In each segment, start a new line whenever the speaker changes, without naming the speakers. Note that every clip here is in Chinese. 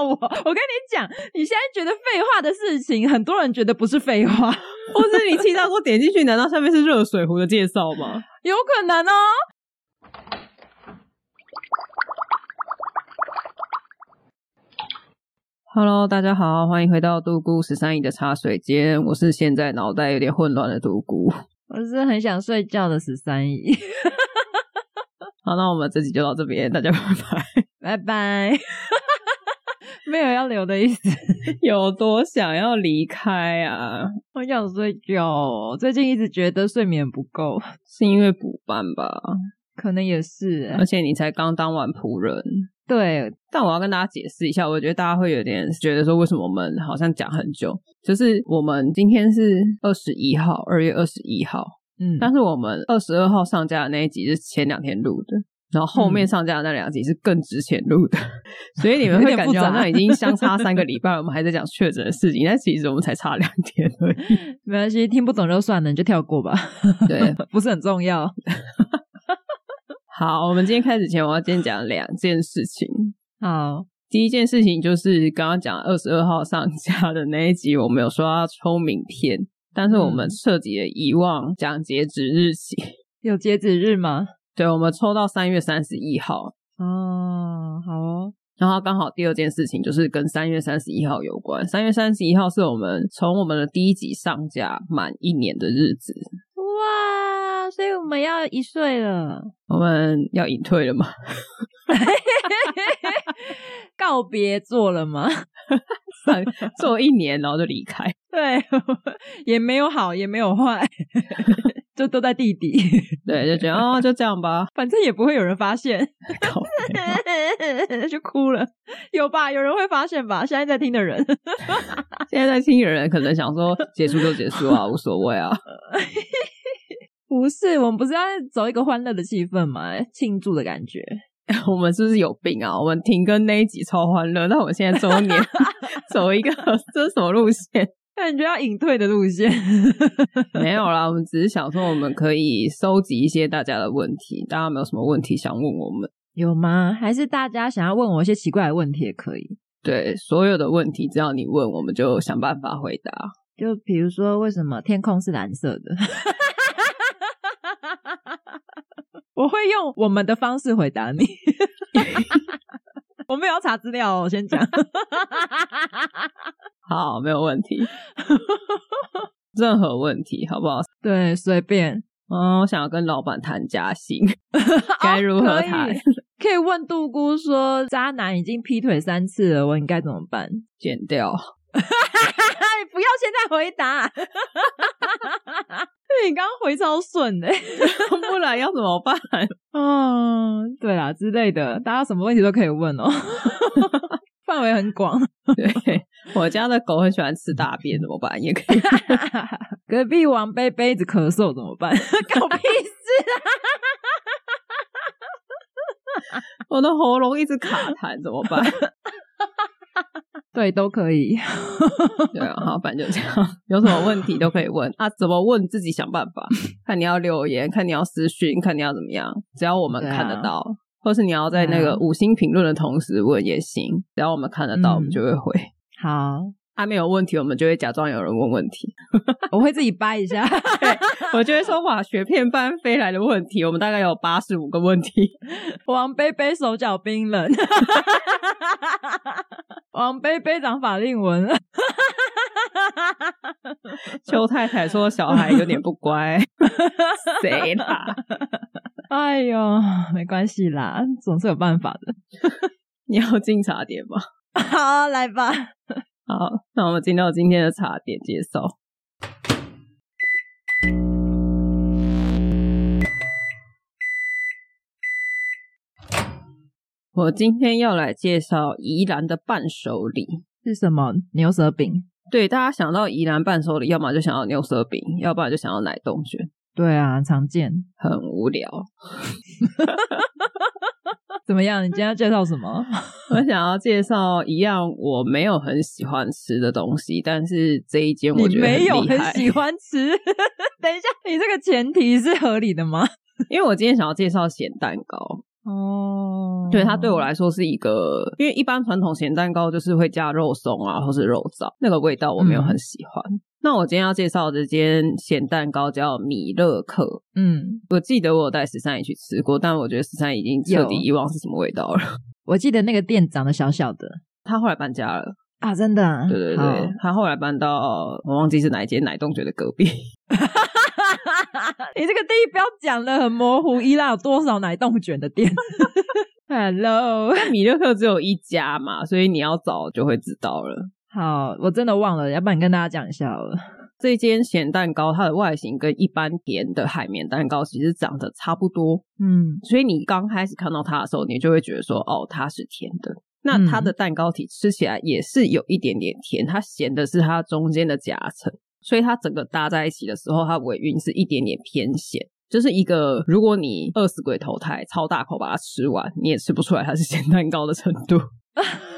我！我跟你讲，你现在觉得废话的事情，很多人觉得不是废话。
或是你提到过点进去，难道上面是热水壶的介绍吗？
有可能哦。
Hello，大家好，欢迎回到独孤十三姨的茶水间。我是现在脑袋有点混乱的独孤，
我是很想睡觉的十三姨。
好，那我们这集就到这边，大家拜
拜，拜拜。没有要留的意思，
有多想要离开啊？
我想睡觉哦，最近一直觉得睡眠不够，
是因为补班吧？
可能也是，
而且你才刚当完仆人。
对，
但我要跟大家解释一下，我觉得大家会有点觉得说，为什么我们好像讲很久？就是我们今天是二十一号，二月二十一号，嗯，但是我们二十二号上架的那一集是前两天录的。然后后面上架的那两集是更之前录的，所以你们会感觉好像已经相差三个 礼拜，我们还在讲确诊的事情，但其实我们才差两天而已。
没关系，听不懂就算了，你就跳过吧。
对，
不是很重要。
好，我们今天开始前，我要先讲两件事情。
好，
第一件事情就是刚刚讲二十二号上架的那一集，我们有说要抽名片，但是我们彻底的遗忘讲截止日期。
有截止日吗？
对，我们抽到三月三十一号
哦，好哦。
然后刚好第二件事情就是跟三月三十一号有关。三月三十一号是我们从我们的第一集上架满一年的日子。
哇，所以我们要一岁了。
我们要隐退了吗？
告别做了吗？
做一年然后就离开。
对，也没有好，也没有坏。就都在地底，
对，就觉得哦，就这样吧，
反正也不会有人发现，就哭了，有吧？有人会发现吧？现在在听的人，
现在在听的人可能想说，结束就结束啊，无所谓啊。
不是，我们不是要走一个欢乐的气氛嘛？庆祝的感觉。
我们是不是有病啊？我们停更那一集超欢乐，那我们现在周年 走一个，这是什么路线？
感觉要隐退的路线，
没有啦，我们只是想说，我们可以收集一些大家的问题。大家有没有什么问题想问我们？
有吗？还是大家想要问我一些奇怪的问题也可以？
对，所有的问题只要你问，我们就想办法回答。
就比如说，为什么天空是蓝色的？我会用我们的方式回答你。我没有要查资料哦，我先讲。
好，没有问题。任何问题，好不好？
对，随便。
嗯，我想要跟老板谈加薪，该如何谈？
哦，可以，可以问杜姑说，渣男已经劈腿三次了，我应该怎么办？
剪掉。
你 不要现在回答。对你刚刚回超顺的，
不然要怎么办？
嗯，对啦，之类的，大家什么问题都可以问哦，范围很广。
对，我家的狗很喜欢吃大便，怎么办？也可以。
隔壁王杯杯子咳嗽怎么办？搞屁事啊！
我的喉咙一直卡痰，怎么办？
对，都可以。
对啊，好，反正就这样。有什么问题都可以问啊，怎么问自己想办法。看你要留言，看你要私讯，看你要怎么样，只要我们看得到，啊、或是你要在那个五星评论的同时问也行，只要我们看得到，嗯、我们就会回。
好，
他、啊、没有问题，我们就会假装有人问问题。
我会自己掰一下，
对，我就会说哇，雪片般飞来的问题，我们大概有八十五个问题。
王贝贝手脚冰冷。王贝贝长法令纹了，
邱太太说小孩有点不乖，谁啦？
哎呦，没关系啦，总是有办法的。
你要进茶点吗？
好，来吧。
好，那我们进到今天的茶点介绍。我今天要来介绍宜兰的伴手礼
是什么？牛舌饼。
对，大家想到宜兰伴手礼，要么就想到牛舌饼，要不然就想到奶冻卷。
对啊，常见，
很无聊。
怎么样？你今天要介绍什么？
我想要介绍一样我没有很喜欢吃的东西，但是这一间我觉得
没有很喜欢吃。等一下，你这个前提是合理的吗？
因为我今天想要介绍咸蛋糕。哦，对，它对我来说是一个，因为一般传统咸蛋糕就是会加肉松啊，或是肉燥，那个味道我没有很喜欢。嗯、那我今天要介绍的这间咸蛋糕叫米乐克，嗯，我记得我有带十三姨去吃过，但我觉得十三姨已经彻底遗忘是什么味道了。
我记得那个店长得小小的，
他后来搬家了
啊，真的？
对对对，好他后来搬到我忘记是哪一间奶冻觉得隔壁。
你这个地标讲的很模糊，伊拉有多少奶冻卷的店？Hello，
米乐克只有一家嘛，所以你要找就会知道了。
好，我真的忘了，要不然你跟大家讲一下好了。
这间咸蛋糕它的外形跟一般甜的海绵蛋糕其实长得差不多，嗯，所以你刚开始看到它的时候，你就会觉得说，哦，它是甜的。那它的蛋糕体吃起来也是有一点点甜，它咸的是它中间的夹层。所以它整个搭在一起的时候，它尾韵是一点点偏咸，就是一个如果你饿死鬼投胎，超大口把它吃完，你也吃不出来它是咸蛋糕的程度，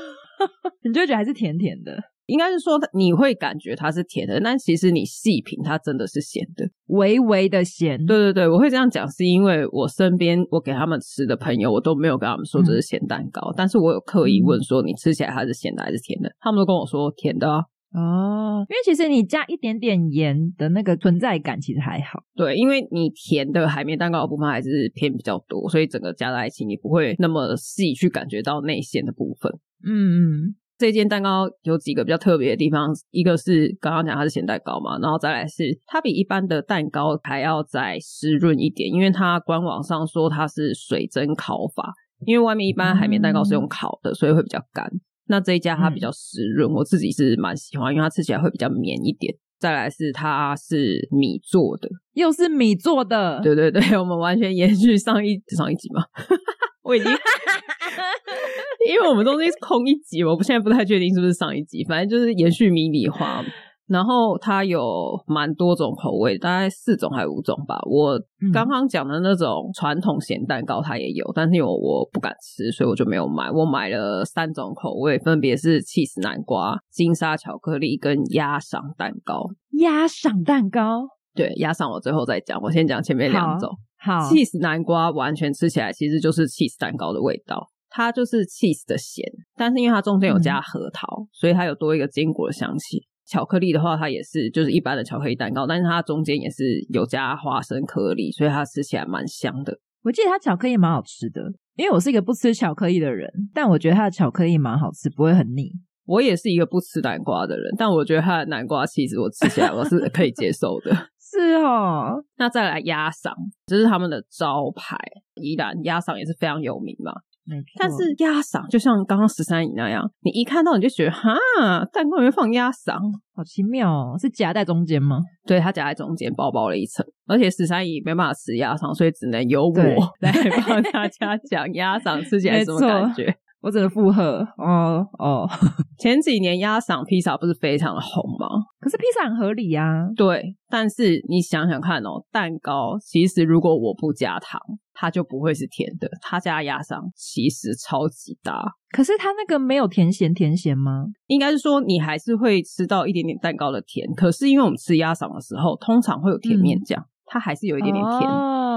你就觉得还是甜甜的。
应该是说你会感觉它是甜的，但其实你细品它真的是咸的，
微微的咸。
对对对，我会这样讲是因为我身边我给他们吃的朋友，我都没有跟他们说这是咸蛋糕，嗯、但是我有刻意问说你吃起来它是咸的还是甜的，他们都跟我说甜的啊。
哦，因为其实你加一点点盐的那个存在感其实还好。
对，因为你甜的海绵蛋糕的部分还是偏比较多，所以整个加在一起你不会那么细去感觉到内馅的部分。嗯嗯，这件蛋糕有几个比较特别的地方，一个是刚刚讲它是咸蛋糕嘛，然后再来是它比一般的蛋糕还要再湿润一点，因为它官网上说它是水蒸烤法，因为外面一般海绵蛋糕是用烤的，嗯、所以会比较干。那这一家它比较湿润，嗯、我自己是蛮喜欢，因为它吃起来会比较绵一点。再来是它是米做的，
又是米做的，
对对对，我们完全延续上一上一集嘛，我已经，因为我们中间是空一集，我不现在不太确定是不是上一集，反正就是延续迷你化。然后它有蛮多种口味，大概四种还是五种吧。我刚刚讲的那种传统咸蛋糕它也有，但是因为我不敢吃，所以我就没有买。我买了三种口味，分别是 cheese 南瓜、金沙巧克力跟鸭赏蛋糕。
鸭赏蛋糕？
对，鸭赏我最后再讲，我先讲前面两种。
好
，，cheese 南瓜完全吃起来其实就是 cheese 蛋糕的味道，它就是 cheese 的咸，但是因为它中间有加核桃，嗯、所以它有多一个坚果的香气。巧克力的话，它也是就是一般的巧克力蛋糕，但是它中间也是有加花生颗粒，所以它吃起来蛮香的。
我记得它巧克力蛮好吃的，因为我是一个不吃巧克力的人，但我觉得它的巧克力蛮好吃，不会很腻。
我也是一个不吃南瓜的人，但我觉得它的南瓜其实我吃起来我是可以接受的。
是哦，
那再来鸭嗓，这是他们的招牌，宜兰鸭嗓也是非常有名嘛。但是鸭嗓就像刚刚十三姨那样，你一看到你就觉得哈，蛋糕里面放鸭嗓，
好奇妙哦！是夹在中间吗？
对，它夹在中间，薄薄的一层。而且十三姨没办法吃鸭嗓，所以只能由我来帮大家讲鸭嗓吃起来什么感觉。
我只能附和哦哦。
前几年鸭嗓披萨不是非常的红吗？
可是披萨很合理啊。
对，但是你想想看哦，蛋糕其实如果我不加糖，它就不会是甜的。它加鸭嗓其实超级搭。
可是它那个没有甜咸甜咸吗？
应该是说你还是会吃到一点点蛋糕的甜。可是因为我们吃鸭嗓的时候，通常会有甜面酱，嗯、它还是有一点点甜。哦。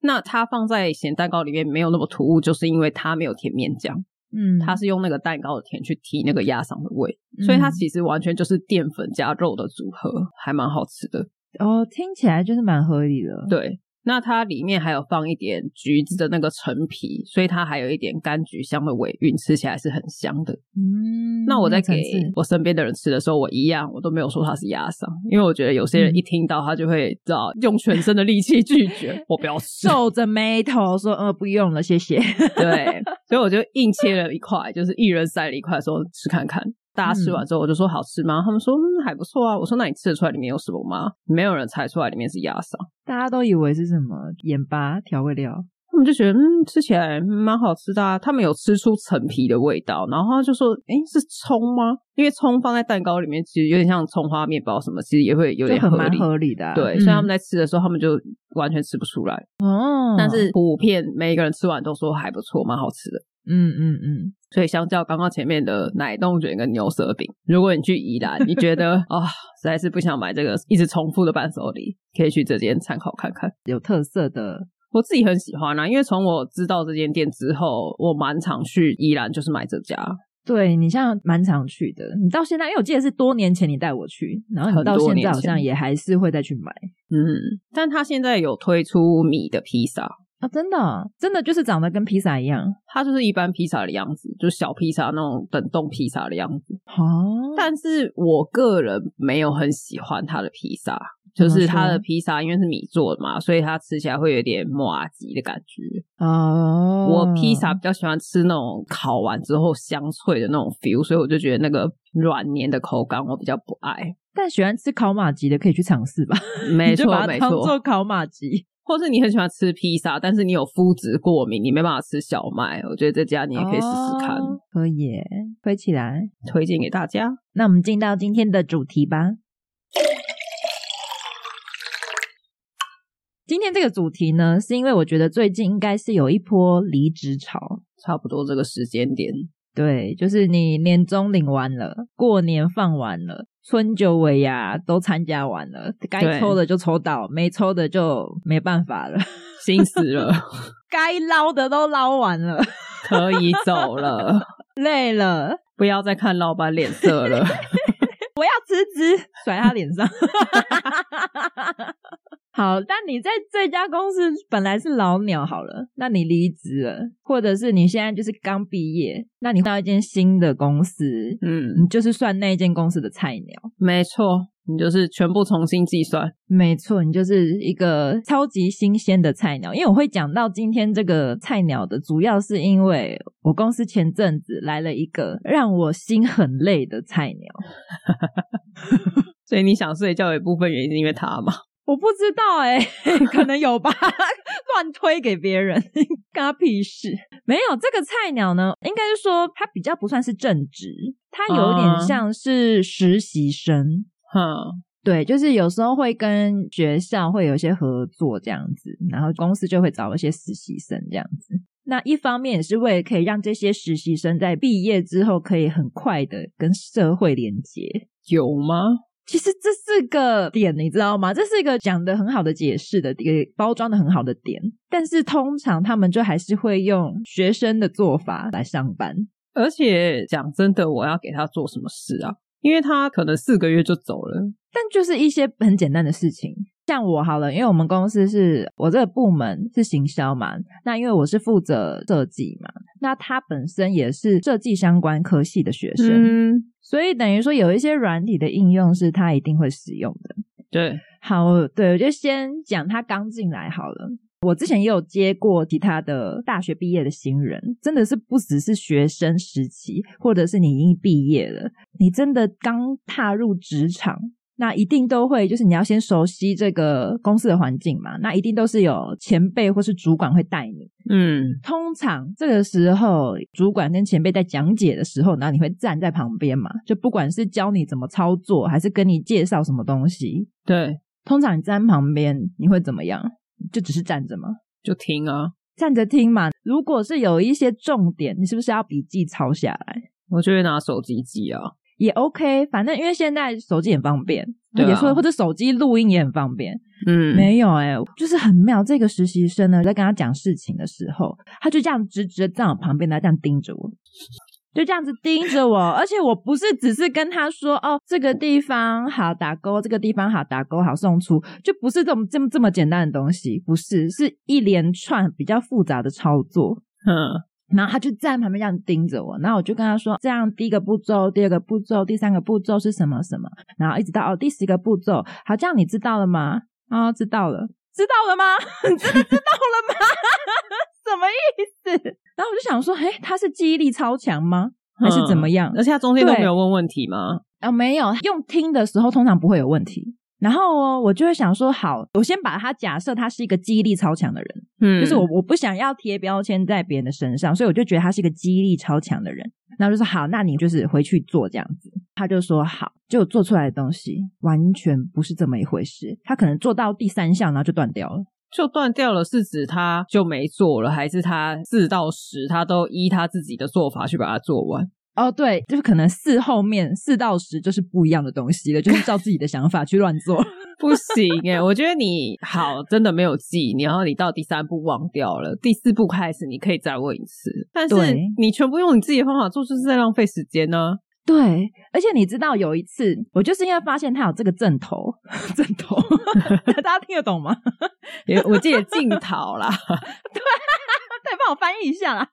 那它放在咸蛋糕里面没有那么突兀，就是因为它没有甜面酱，嗯，它是用那个蛋糕的甜去提那个鸭嗓的味，嗯、所以它其实完全就是淀粉加肉的组合，还蛮好吃的。
哦，听起来就是蛮合理的。
对。那它里面还有放一点橘子的那个陈皮，所以它还有一点柑橘香的尾韵，吃起来是很香的。嗯，那我在给我身边的人吃的时候，我一样，我都没有说它是鸭嗓，因为我觉得有些人一听到他就会知道用全身的力气拒绝，我不要吃，
皱着眉头说：“呃，不用了，谢谢。”
对，所以我就硬切了一块，就是一人塞了一块，说吃看看。大家吃完之后，我就说好吃吗？嗯、他们说嗯还不错啊。我说那你吃得出来里面有什么吗？没有人猜出来里面是鸭嗓，
大家都以为是什么盐巴调味料。
他们就觉得嗯吃起来蛮好吃的啊。他们有吃出陈皮的味道，然后他就说哎是葱吗？因为葱放在蛋糕里面，其实有点像葱花面包什么，其实也会有点合理，
蛮合理的、啊。
对，所以他们在吃的时候，他们就完全吃不出来哦。但是普遍每一个人吃完都说还不错，蛮好吃的。
嗯嗯嗯。
所以相较刚刚前面的奶冻卷跟牛舌饼，如果你去宜兰，你觉得啊、哦、实在是不想买这个一直重复的伴手礼，可以去这间参考看看，
有特色的。
我自己很喜欢啊，因为从我知道这间店之后，我蛮常去宜兰，就是买这家。
对，你像蛮常去的，你到现在，因为我记得是多年前你带我去，然后你到现在好像也还是会再去买。
嗯，但他现在有推出米的披萨
啊，真的，真的就是长得跟披萨一样，
它就是一般披萨的样子，就是小披萨那种冷冻披萨的样子。哦，但是我个人没有很喜欢它的披萨。就是它的披萨，因为是米做的嘛，所以它吃起来会有点麻吉的感觉。哦，我披萨比较喜欢吃那种烤完之后香脆的那种 feel，所以我就觉得那个软黏的口感我比较不爱。
但喜欢吃烤马吉的可以去尝试吧，
没错没错，
做烤麻糬，
或是你很喜欢吃披萨，但是你有麸质过敏，你没办法吃小麦，我觉得这家你也可以试试看。哦，
可以推起来，
推荐给大家。
那我们进到今天的主题吧。今天这个主题呢，是因为我觉得最近应该是有一波离职潮，
差不多这个时间点。
对，就是你年终领完了，过年放完了，春酒尾牙都参加完了，该抽的就抽到，没抽的就没办法了，
心死了。
该捞的都捞完了，
可以走了，
累了，
不要再看老板脸色了，
我要辞职，甩他脸上。好，但你在这家公司本来是老鸟好了，那你离职了，或者是你现在就是刚毕业，那你到一间新的公司，嗯，你就是算那一间公司的菜鸟，
没错，你就是全部重新计算，
没错，你就是一个超级新鲜的菜鸟。因为我会讲到今天这个菜鸟的，主要是因为我公司前阵子来了一个让我心很累的菜鸟，
所以你想睡觉有一部分原因是因为他吗？
我不知道哎、欸，可能有吧，乱推给别人，干他屁事。没有这个菜鸟呢，应该是说他比较不算是正职，他有点像是实习生。嗯，对，就是有时候会跟学校会有一些合作这样子，然后公司就会找一些实习生这样子。那一方面也是为了可以让这些实习生在毕业之后可以很快的跟社会连接。
有吗？
其实这是个点，你知道吗？这是一个讲的很好的解释的，一个包装的很好的点。但是通常他们就还是会用学生的做法来上班。
而且讲真的，我要给他做什么事啊？因为他可能四个月就走了。
但就是一些很简单的事情，像我好了，因为我们公司是我这个部门是行销嘛，那因为我是负责设计嘛，那他本身也是设计相关科系的学生。嗯所以等于说有一些软体的应用是他一定会使用的。
对，
好，对，我就先讲他刚进来好了。我之前也有接过其他的大学毕业的新人，真的是不只是学生时期，或者是你已经毕业了，你真的刚踏入职场。那一定都会，就是你要先熟悉这个公司的环境嘛。那一定都是有前辈或是主管会带你。嗯，通常这个时候，主管跟前辈在讲解的时候，然后你会站在旁边嘛。就不管是教你怎么操作，还是跟你介绍什么东西，
对，
通常你站旁边，你会怎么样？就只是站着吗？
就听啊，
站着听嘛。如果是有一些重点，你是不是要笔记抄下来？
我就会拿手机记啊。
也 OK，反正因为现在手机很方便，对啊，也说或者手机录音也很方便。嗯，没有哎、欸，就是很妙。这个实习生呢，在跟他讲事情的时候，他就这样直直的站我旁边，他这样盯着我，就这样子盯着我。而且我不是只是跟他说哦，这个地方好打勾，这个地方好打勾，好送出，就不是这么这么这么简单的东西，不是，是一连串比较复杂的操作。嗯。然后他就站旁边这样盯着我，然后我就跟他说：“这样第一个步骤，第二个步骤，第三个步骤是什么什么？”然后一直到哦第十个步骤，好，这样你知道了吗？啊、哦，知道了，知道了吗？你真的知道了吗？什么意思？然后我就想说，哎，他是记忆力超强吗？还是怎么样？
而且他中间都没有问问题吗？
啊，没有，用听的时候通常不会有问题。然后我就会想说，好，我先把他假设他是一个记忆力超强的人，嗯，就是我我不想要贴标签在别人的身上，所以我就觉得他是一个记忆力超强的人。然后就说好，那你就是回去做这样子。他就说好，就做出来的东西完全不是这么一回事。他可能做到第三项，然后就断掉了。
就断掉了，是指他就没做了，还是他四到十他都依他自己的做法去把它做完？
哦，对，就是可能四后面四到十就是不一样的东西了，就是照自己的想法去乱做，
不行哎！我觉得你好，真的没有记，然后你到第三步忘掉了，第四步开始你可以再问一次，但是你全部用你自己的方法做，就是在浪费时间呢。
对，而且你知道有一次，我就是因为发现他有这个阵头，阵头，大家听得懂吗？
我记得镜头啦，
对，再帮我翻译一下啦。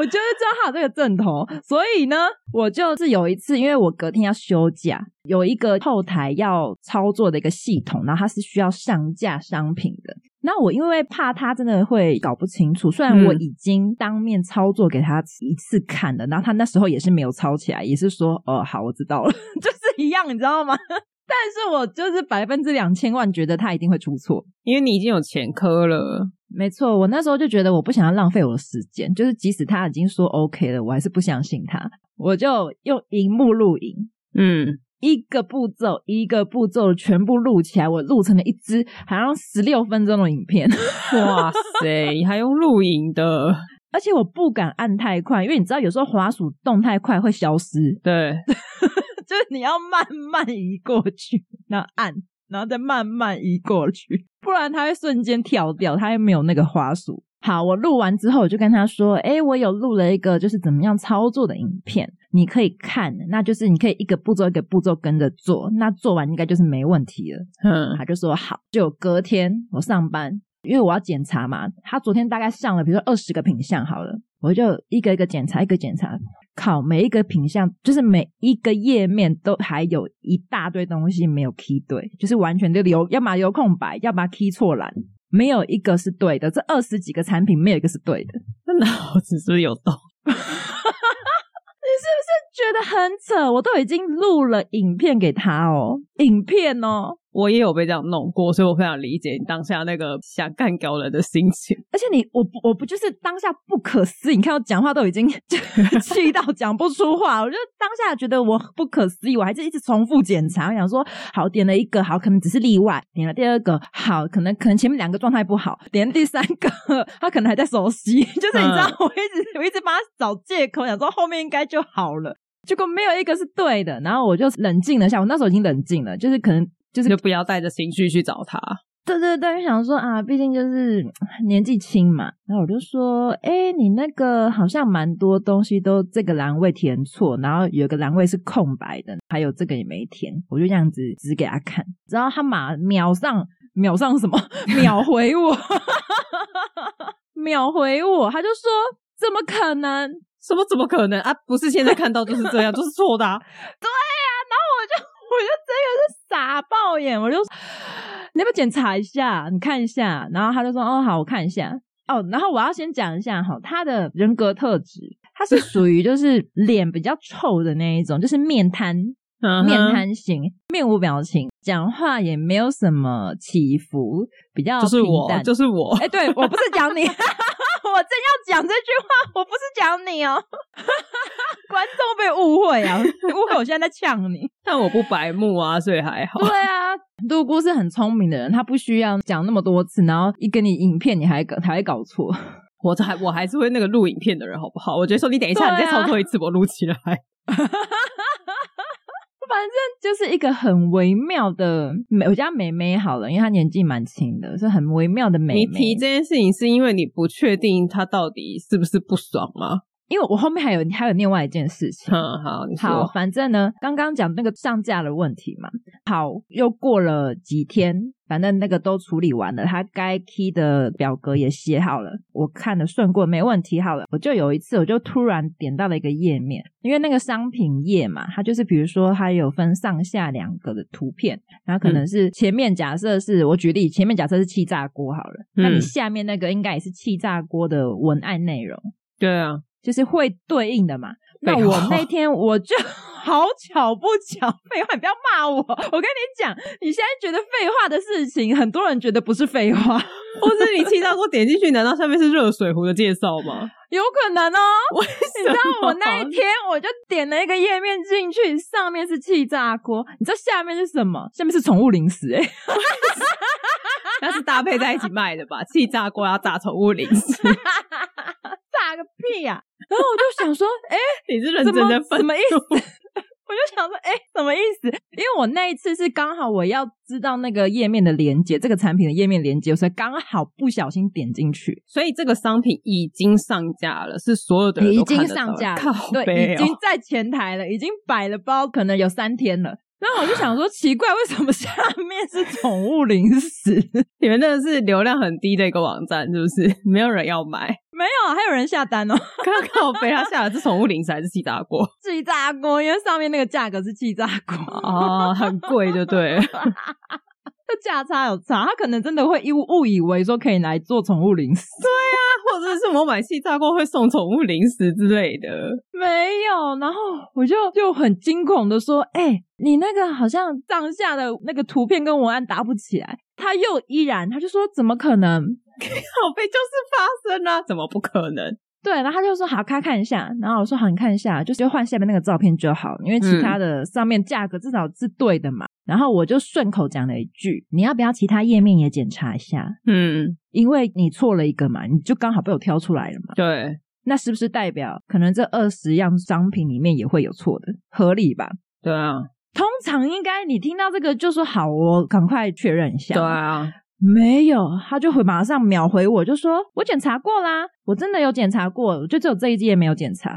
我就是知道他有这个阵头，所以呢，我就是有一次，因为我隔天要休假，有一个后台要操作的一个系统，然后它是需要上架商品的。那我因为怕他真的会搞不清楚，虽然我已经当面操作给他一次看了，嗯、然后他那时候也是没有抄起来，也是说哦好，我知道了，就是一样，你知道吗？但是我就是百分之两千万觉得他一定会出错，
因为你已经有前科了。
没错，我那时候就觉得我不想要浪费我的时间，就是即使他已经说 OK 了，我还是不相信他，我就用荧幕录影，
嗯，
一个步骤一个步骤全部录起来，我录成了一支好像十六分钟的影片。
哇塞，你还用录影的？
而且我不敢按太快，因为你知道有时候滑鼠动太快会消失，
对，
就是你要慢慢移过去，然后按。然后再慢慢移过去，不然它会瞬间跳掉，它又没有那个花束。好，我录完之后，我就跟他说：“诶，我有录了一个就是怎么样操作的影片，你可以看，那就是你可以一个步骤一个步骤跟着做，那做完应该就是没问题了。”嗯，他就说好。就隔天我上班，因为我要检查嘛，他昨天大概上了，比如说二十个品相好了，我就一个一个检查，一个检查。靠，每一个品相，就是每一个页面都还有一大堆东西没有 key 对，就是完全的留，要么留空白，要么 key 错栏，没有一个是对的。这二十几个产品没有一个是对的，
那脑子是不是有洞？
你是不是觉得很扯？我都已经录了影片给他哦，影片哦。
我也有被这样弄过，所以我非常理解你当下那个想干掉人的心情。
而且你，我不，我不就是当下不可思议？你看我讲话都已经 气到讲不出话，我就当下觉得我不可思议，我还是一直重复检查。我想说，好，点了一个，好，可能只是例外；点了第二个，好，可能可能前面两个状态不好；点了第三个，他可能还在熟悉。就是你知道，我一直我一直帮他找借口，想说后面应该就好了，结果没有一个是对的。然后我就冷静了一下，我那时候已经冷静了，就是可能。就是
就不要带着情绪去找他。
对对对，想说啊，毕竟就是 年纪轻嘛。然后我就说，哎，你那个好像蛮多东西都这个栏位填错，然后有个栏位是空白的，还有这个也没填。我就这样子指给他看，然后他马秒上秒上什么 秒回我，秒回我，他就说怎么可能？
什么怎么可能啊？不是现在看到就是这样，就是错的啊。
对真的是傻爆眼，我就说你要不要检查一下？你看一下，然后他就说：“哦，好，我看一下。”哦，然后我要先讲一下哈，他的人格特质，他是 属于就是脸比较臭的那一种，就是面瘫。Uh. 面瘫型，面无表情，讲话也没有什么起伏，比较
就是我，就是我。
哎、欸，对，我不是讲你，我正要讲这句话，我不是讲你哦，观众被误会啊，误会我现在在呛你，
但我不白目啊，所以还好。
对啊，杜姑是很聪明的人，他不需要讲那么多次，然后一跟你影片，你还搞，还会搞错。
我还我还是会那个录影片的人，好不好？我觉得说你等一下，啊、你再操作一次，我录起来。
反正就是一个很微妙的美，我家妹妹好了，因为她年纪蛮轻的，是很微妙的妹妹。
你提这件事情是因为你不确定她到底是不是不爽吗？
因为我后面还有还有另外一件事情。
嗯，好，你说。
好，反正呢，刚刚讲那个上架的问题嘛。好，又过了几天，反正那个都处理完了，他该 key 的表格也写好了，我看了顺过，没问题。好了，我就有一次，我就突然点到了一个页面，因为那个商品页嘛，它就是比如说它有分上下两个的图片，然后可能是前面假设是、嗯、我举例，前面假设是气炸锅好了，嗯、那你下面那个应该也是气炸锅的文案内容。
对啊。
就是会对应的嘛，那我那天我就 好巧不巧，废话，你不要骂我。我跟你讲，你现在觉得废话的事情，很多人觉得不是废话，
或是你气到过点进去，难道上面是热水壶的介绍吗？
有可能哦。你知道我那一天我就点了一个页面进去，上面是气炸锅，你知道下面是什么？下面是宠物零食哎、欸，
那是搭配在一起卖的吧？气炸锅要炸宠物零食。
炸个屁呀、啊！然后我就想说，哎、欸，
你是认真的分，
什么意思？我就想说，哎、欸，什么意思？因为我那一次是刚好我要知道那个页面的连接，这个产品的页面连接，所以刚好不小心点进去，
所以这个商品已经上架了，是所有的
已经上架了，
哦、
对，已经在前台了，已经摆了包，可能有三天了。然后我就想说，奇怪，为什么下面是宠物零食？
你们真的是流量很低的一个网站，是不是？没有人要买？
没有，还有人下单哦。
刚刚我被他下的是宠物零食还是气炸锅？
气炸锅，因为上面那个价格是气炸锅
哦，很贵，就对了。
这价差有差，他可能真的会误误以为说可以来做宠物零食。
对啊，或者是我买气炸锅会送宠物零食之类的。
没有，然后我就就很惊恐的说：“哎、欸，你那个好像上下的那个图片跟文案搭不起来。”他又依然，他就说：“怎么可能？
好悲就是发生啊，怎么不可能？”
对，然后他就说：“好，开看一下。”然后我说：“好，你看一下，就是换下面那个照片就好，因为其他的上面价格至少是对的嘛。嗯”然后我就顺口讲了一句：“你要不要其他页面也检查一下？”
嗯，
因为你错了一个嘛，你就刚好被我挑出来了嘛。
对，
那是不是代表可能这二十样商品里面也会有错的？合理吧？
对啊，
通常应该你听到这个就说：“好，我赶快确认一下。”
对啊。
没有，他就会马上秒回我，就说：“我检查过啦，我真的有检查过，我就只有这一季也没有检查。”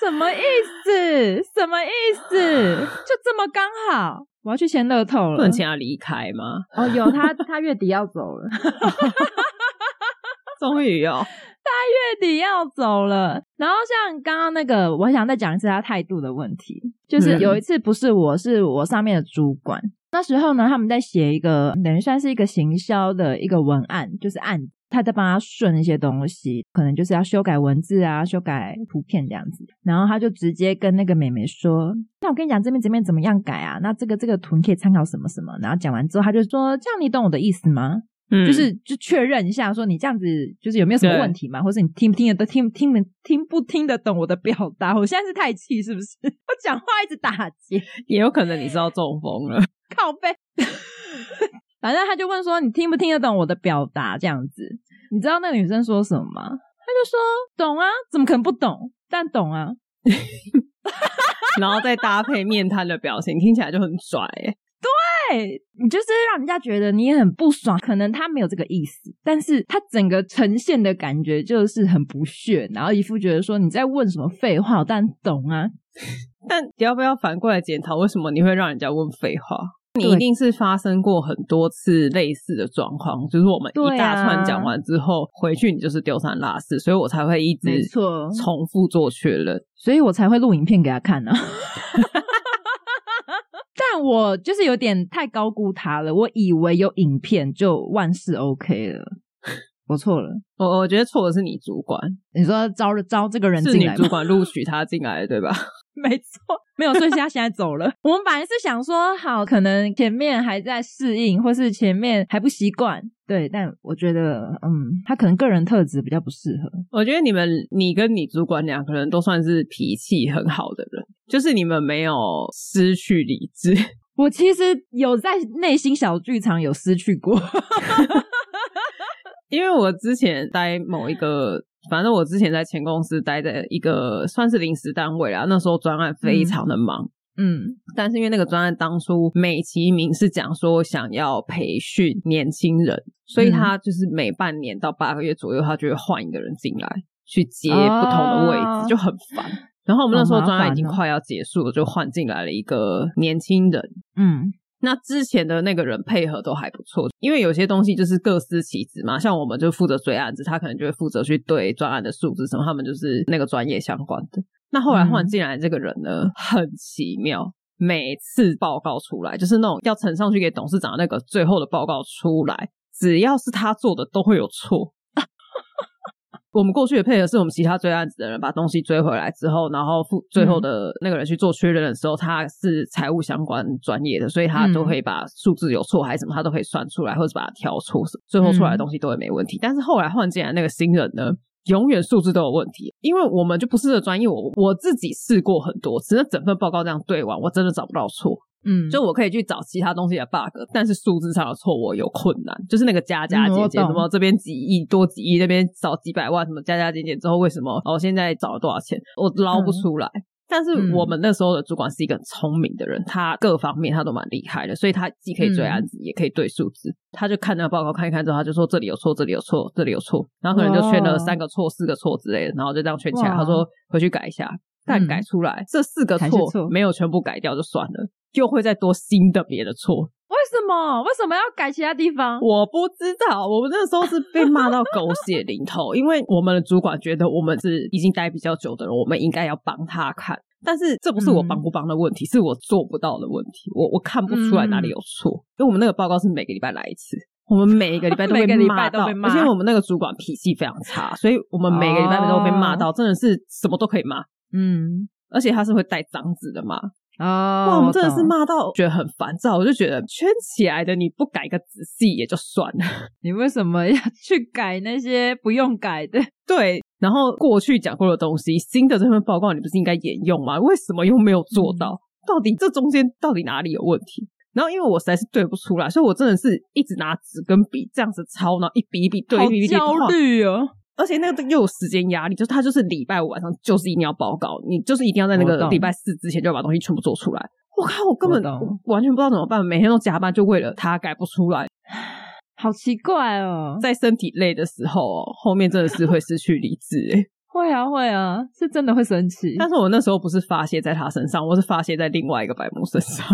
什么意思？什么意思？就这么刚好，我要去签乐透了，
不能请他离开吗？
哦，有他，他月底要走了，
终于哦，
他月底要走了。然后像刚刚那个，我想再讲一次他态度的问题，就是有一次不是我，是我上面的主管。那时候呢，他们在写一个等于算是一个行销的一个文案，就是案，他在帮他顺一些东西，可能就是要修改文字啊，修改图片这样子。然后他就直接跟那个美眉说：“那我跟你讲，这边这边怎么样改啊？那这个这个图你可以参考什么什么。”然后讲完之后，他就说：“这样你懂我的意思吗？”嗯，就是就确认一下，说你这样子就是有没有什么问题嘛，或是你听不听得都，听听听听不听得懂我的表达？我现在是太气是不是？我讲话一直打结，
也有可能你知道中风了，
靠背。反正他就问说，你听不听得懂我的表达？这样子，你知道那个女生说什么吗？他就说懂啊，怎么可能不懂？但懂啊，
然后再搭配面瘫的表情，听起来就很拽耶。
对，你就是让人家觉得你也很不爽，可能他没有这个意思，但是他整个呈现的感觉就是很不屑，然后一副觉得说你在问什么废话，我当然懂啊。
但你要不要反过来检讨，为什么你会让人家问废话？你一定是发生过很多次类似的状况，就是我们一大串讲完之后，回去你就是丢三落四，所以我才会一直重复做确认，
所以我才会录影片给他看呢、啊。但我就是有点太高估他了，我以为有影片就万事 OK 了，我错了，
我我觉得错的是你主管，
你说招招这个人进来，
是你主管录取他进来的对吧？
没错，没有，所以他现在走了。我们本来是想说，好，可能前面还在适应，或是前面还不习惯，对。但我觉得，嗯，他可能个人特质比较不适合。
我觉得你们，你跟你主管两个人都算是脾气很好的人，就是你们没有失去理智。
我其实有在内心小剧场有失去过，
因为我之前待某一个。反正我之前在前公司待的一个算是临时单位啦，那时候专案非常的忙，
嗯，
但是因为那个专案当初美其名是讲说想要培训年轻人，所以他就是每半年到八个月左右，他就会换一个人进来去接不同的位置，哦、就很烦。然后我们那时候专案已经快要结束了，就换进来了一个年轻人，
嗯。
那之前的那个人配合都还不错，因为有些东西就是各司其职嘛。像我们就负责追案子，他可能就会负责去对专案的数字什么，他们就是那个专业相关的。那后来换进来这个人呢，嗯、很奇妙，每次报告出来就是那种要呈上去给董事长的那个最后的报告出来，只要是他做的都会有错。我们过去的配合是我们其他追案子的人把东西追回来之后，然后付最后的那个人去做确认的时候，他是财务相关专业的，所以他都可以把数字有错还是什么，他都可以算出来，或者把它调错，最后出来的东西都会没问题。但是后来换进来那个新人呢，永远数字都有问题，因为我们就不是这专业，我我自己试过很多次，那整份报告这样对完，我真的找不到错。嗯，就我可以去找其他东西的 bug，但是数字上的错我有困难，就是那个加加减减，什么这边几亿多几亿，那边少几百万，什么加加减减之后为什么哦现在找了多少钱，我捞不出来。嗯、但是我们那时候的主管是一个很聪明的人，他各方面他都蛮厉害的，所以他既可以追案子，嗯、也可以对数字。他就看那个报告看一看之后，他就说这里有错，这里有错，这里有错，然后可能就圈了三个错、四个错之类的，然后就这样圈起来。他说回去改一下，但改出来、嗯、这四个错没有全部改掉就算了。就会再多新的别的错，
为什么？为什么要改其他地方？
我不知道。我们那时候是被骂到狗血淋头，因为我们的主管觉得我们是已经待比较久的人，我们应该要帮他看。但是这不是我帮不帮的问题，嗯、是我做不到的问题。我我看不出来哪里有错，嗯、因为我们那个报告是每个礼拜来一次，我们每一个礼拜都被骂到，而且我们那个主管脾气非常差，所以我们每个礼拜都被骂到，真的是什么都可以骂。嗯，而且他是会带脏字的骂。啊！哇，我们真的是骂到觉得很烦躁，我就觉得圈起来的你不改个仔细也就算了，
你为什么要去改那些不用改的？
对，然后过去讲过的东西，新的这份报告你不是应该沿用吗？为什么又没有做到？到底这中间到底哪里有问题？然后因为我实在是对不出来，所以我真的是一直拿纸跟笔这样子抄，然后一笔一笔对，好
焦虑哦。
而且那个又有时间压力，就是他就是礼拜五晚上就是一定要报告，你就是一定要在那个礼拜四之前就要把东西全部做出来。我靠，我根本完全不知道怎么办，每天都加班，就为了他改不出来，
好奇怪哦。
在身体累的时候，后面真的是会失去理智诶。
会啊会啊，是真的会生气。
但是我那时候不是发泄在他身上，我是发泄在另外一个白木身上。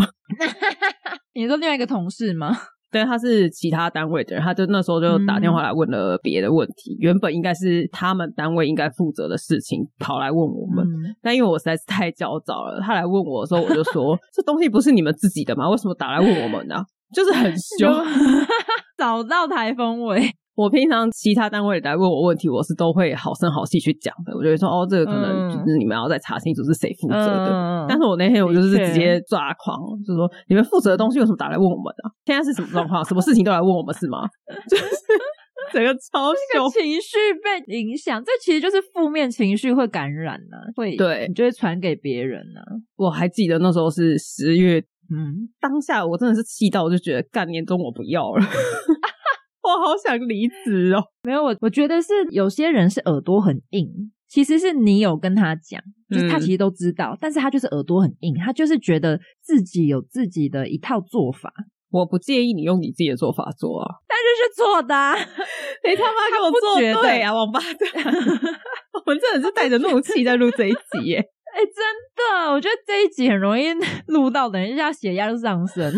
你说另外一个同事吗？
对，他是其他单位的人，他就那时候就打电话来问了别的问题。嗯、原本应该是他们单位应该负责的事情，跑来问我们。嗯、但因为我实在是太焦躁了，他来问我的时候，我就说：“ 这东西不是你们自己的吗？为什么打来问我们呢、啊？”就是很凶，
找到台风尾。
我平常其他单位来问我问题，我是都会好声好气去讲的。我就会说哦，这个可能就是你们要再查清楚是谁负责的。嗯、但是我那天我就是直接抓狂，嗯、就是说你们负责的东西为什么打来问我们的、啊？现在是什么状况？什么事情都来问我们是吗？就是整个超凶，
情绪被影响，这其实就是负面情绪会感染呢、啊，会对，你就会传给别人呢、啊。
我还记得那时候是十月，嗯，当下我真的是气到，我就觉得干年终我不要了。我好想离职哦！
没有我，我觉得是有些人是耳朵很硬，其实是你有跟他讲，就是他其实都知道，嗯、但是他就是耳朵很硬，他就是觉得自己有自己的一套做法。
我不介意你用你自己的做法做啊，
但是是错的、啊，
你他妈给我做对啊，王八蛋！我们真的是带着怒气在录这一集耶！
哎、欸，真的，我觉得这一集很容易录到，等一下血压就上升。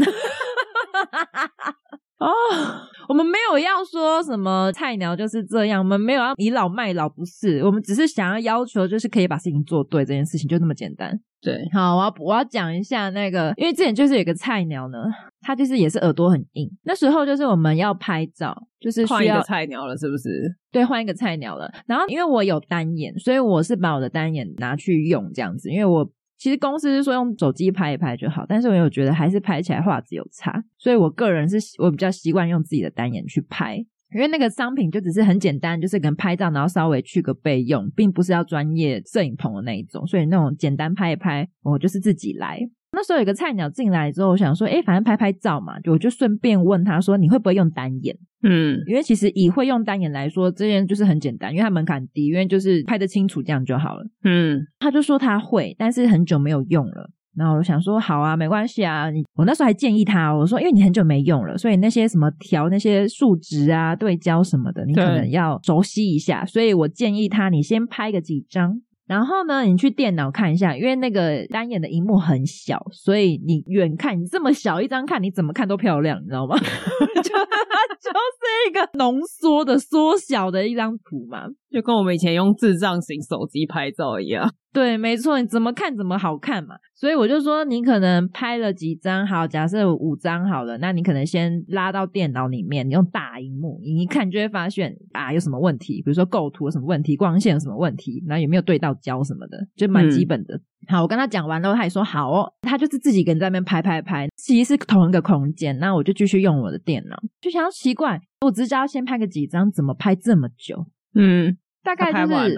哦，oh, 我们没有要说什么菜鸟就是这样，我们没有要倚老卖老，不是，我们只是想要要求，就是可以把事情做对，这件事情就那么简单。
对，
好，我要我要讲一下那个，因为之前就是有个菜鸟呢，他就是也是耳朵很硬，那时候就是我们要拍照，就是需要换
一个菜鸟了，是不是？
对，换一个菜鸟了。然后因为我有单眼，所以我是把我的单眼拿去用这样子，因为我。其实公司是说用手机拍一拍就好，但是我有觉得还是拍起来画质有差，所以我个人是我比较习惯用自己的单眼去拍，因为那个商品就只是很简单，就是跟拍照，然后稍微去个备用，并不是要专业摄影棚的那一种，所以那种简单拍一拍，我就是自己来。那时候有个菜鸟进来之后，我想说，诶，反正拍拍照嘛，就我就顺便问他说，你会不会用单眼？嗯，因为其实以会用单眼来说，这件就是很简单，因为它门槛低，因为就是拍得清楚这样就好了。嗯，他就说他会，但是很久没有用了。然后我想说，好啊，没关系啊。你我那时候还建议他，我说，因为你很久没用了，所以那些什么调那些数值啊、对焦什么的，你可能要熟悉一下。所以我建议他，你先拍个几张。然后呢，你去电脑看一下，因为那个单眼的荧幕很小，所以你远看，你这么小一张看，你怎么看都漂亮，你知道吗？就 就是一个浓缩的缩小的一张图嘛。
就跟我们以前用智障型手机拍照一样。
对，没错，你怎么看怎么好看嘛。所以我就说，你可能拍了几张，好，假设五张好了，那你可能先拉到电脑里面，你用大荧幕，你一看就会发现啊，有什么问题，比如说构图有什么问题，光线有什么问题，然后有没有对到焦什么的，就蛮基本的。嗯、好，我跟他讲完了，他也说好哦，他就是自己一个人在那边拍拍拍，其实是同一个空间，那我就继续用我的电脑，就想要奇怪，我只是要先拍个几张，怎么拍这么久？嗯。大概就是